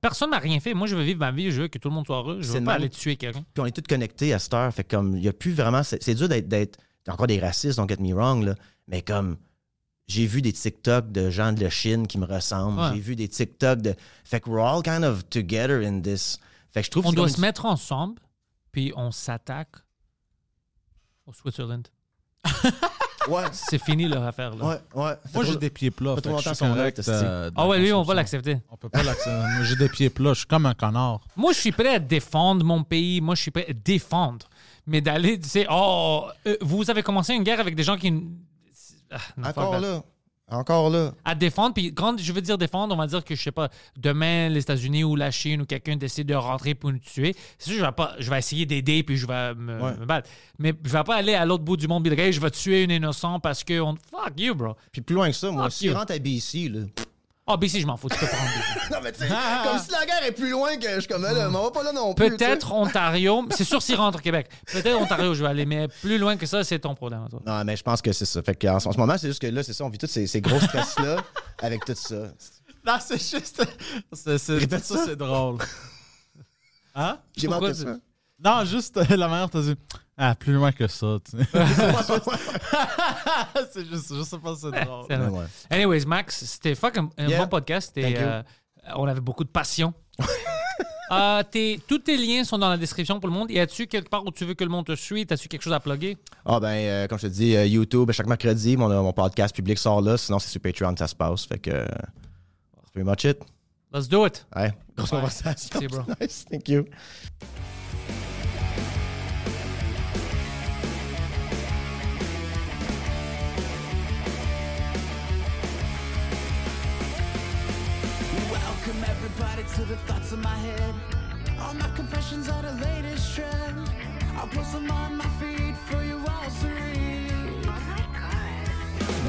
personne n'a rien fait. Moi, je veux vivre ma vie. Je veux que tout le monde soit heureux. Je veux pas aller tuer quelqu'un. Puis on est tous connectés à cette heure. Fait que comme il y a plus vraiment. C'est dur d'être. encore des racistes, don't get me wrong, là. Mais comme j'ai vu des TikTok de gens de la Chine qui me ressemblent. Ouais. J'ai vu des TikTok de. Fait que we're all kind of together in this. Fait que je trouve On que c'est doit se mettre ensemble, puis on s'attaque au Switzerland. Ouais, C'est fini leur affaire. Là. ouais, ouais. Moi, j'ai des pieds plats. fait que je suis son correct, euh, Ah ouais, lui, on va l'accepter. On peut pas l'accepter. Moi, j'ai des pieds plats. Je suis comme un connard. Moi, je suis prêt à défendre mon pays. Moi, je suis prêt à défendre. Mais d'aller, tu sais, oh, euh, vous avez commencé une guerre avec des gens qui. Ah, non, Encore là. Encore là. à défendre. Puis quand je veux dire défendre, on va dire que, je sais pas, demain, les États-Unis ou la Chine ou quelqu'un décide de rentrer pour nous tuer. C'est sûr, je vais, pas, je vais essayer d'aider puis je vais me, Ouais. me battre. Mais je vais pas aller à l'autre bout du monde et je vais tuer un innocent parce que. On... Fuck you, bro. Puis plus loin que ça, moi, s'il you. rentre à BC, là. Ah, ben si, je m'en fous. Tu peux prendre. Non, mais tu sais, comme si la guerre est plus loin que je suis comme là, mais on va pas là non plus. Peut-être Ontario. C'est sûr s'il rentre au Québec. Peut-être Ontario, je vais aller. Mais plus loin que ça, c'est ton problème. toi. Non, mais je pense que c'est ça. Fait qu'en en ce moment, c'est juste que là, c'est ça, on vit tous ces, ces gros stress-là avec tout ça. Non, c'est juste. C'est, ça, c'est drôle. Hein? J'ai manqué tu- ça. Non, juste euh, la manière t'as dit. Ah, plus loin que ça, tu sais. c'est juste, je sais pas, c'est drôle. C'est Ouais, vrai. ouais. Anyways, Max, c'était fucking un Yeah. bon podcast. Et, euh, on avait beaucoup de passion. Euh, tes- tous tes liens sont dans la description pour le monde. Y a-tu quelque part où tu veux que le monde te suive? As-tu quelque chose à plugger? Ah, ben, euh, comme je te dis, euh, YouTube, chaque mercredi, mon, mon podcast public sort là. Sinon, c'est sur Patreon, ça se passe. Fait que. that's pretty much it. Let's do it. Ouais, grosse Ouais. conversation. Merci, bro. Nice, thank you. To the thoughts in my head. All my confessions are the latest trend. I'll post them on my feed for you all to read.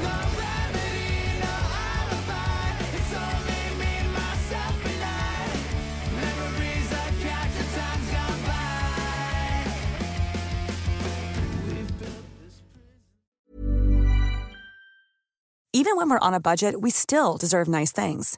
No remedy, no alibi. It's only me, myself, and I. Memories gone by. We've built this Even when we're on a budget, we still deserve nice things.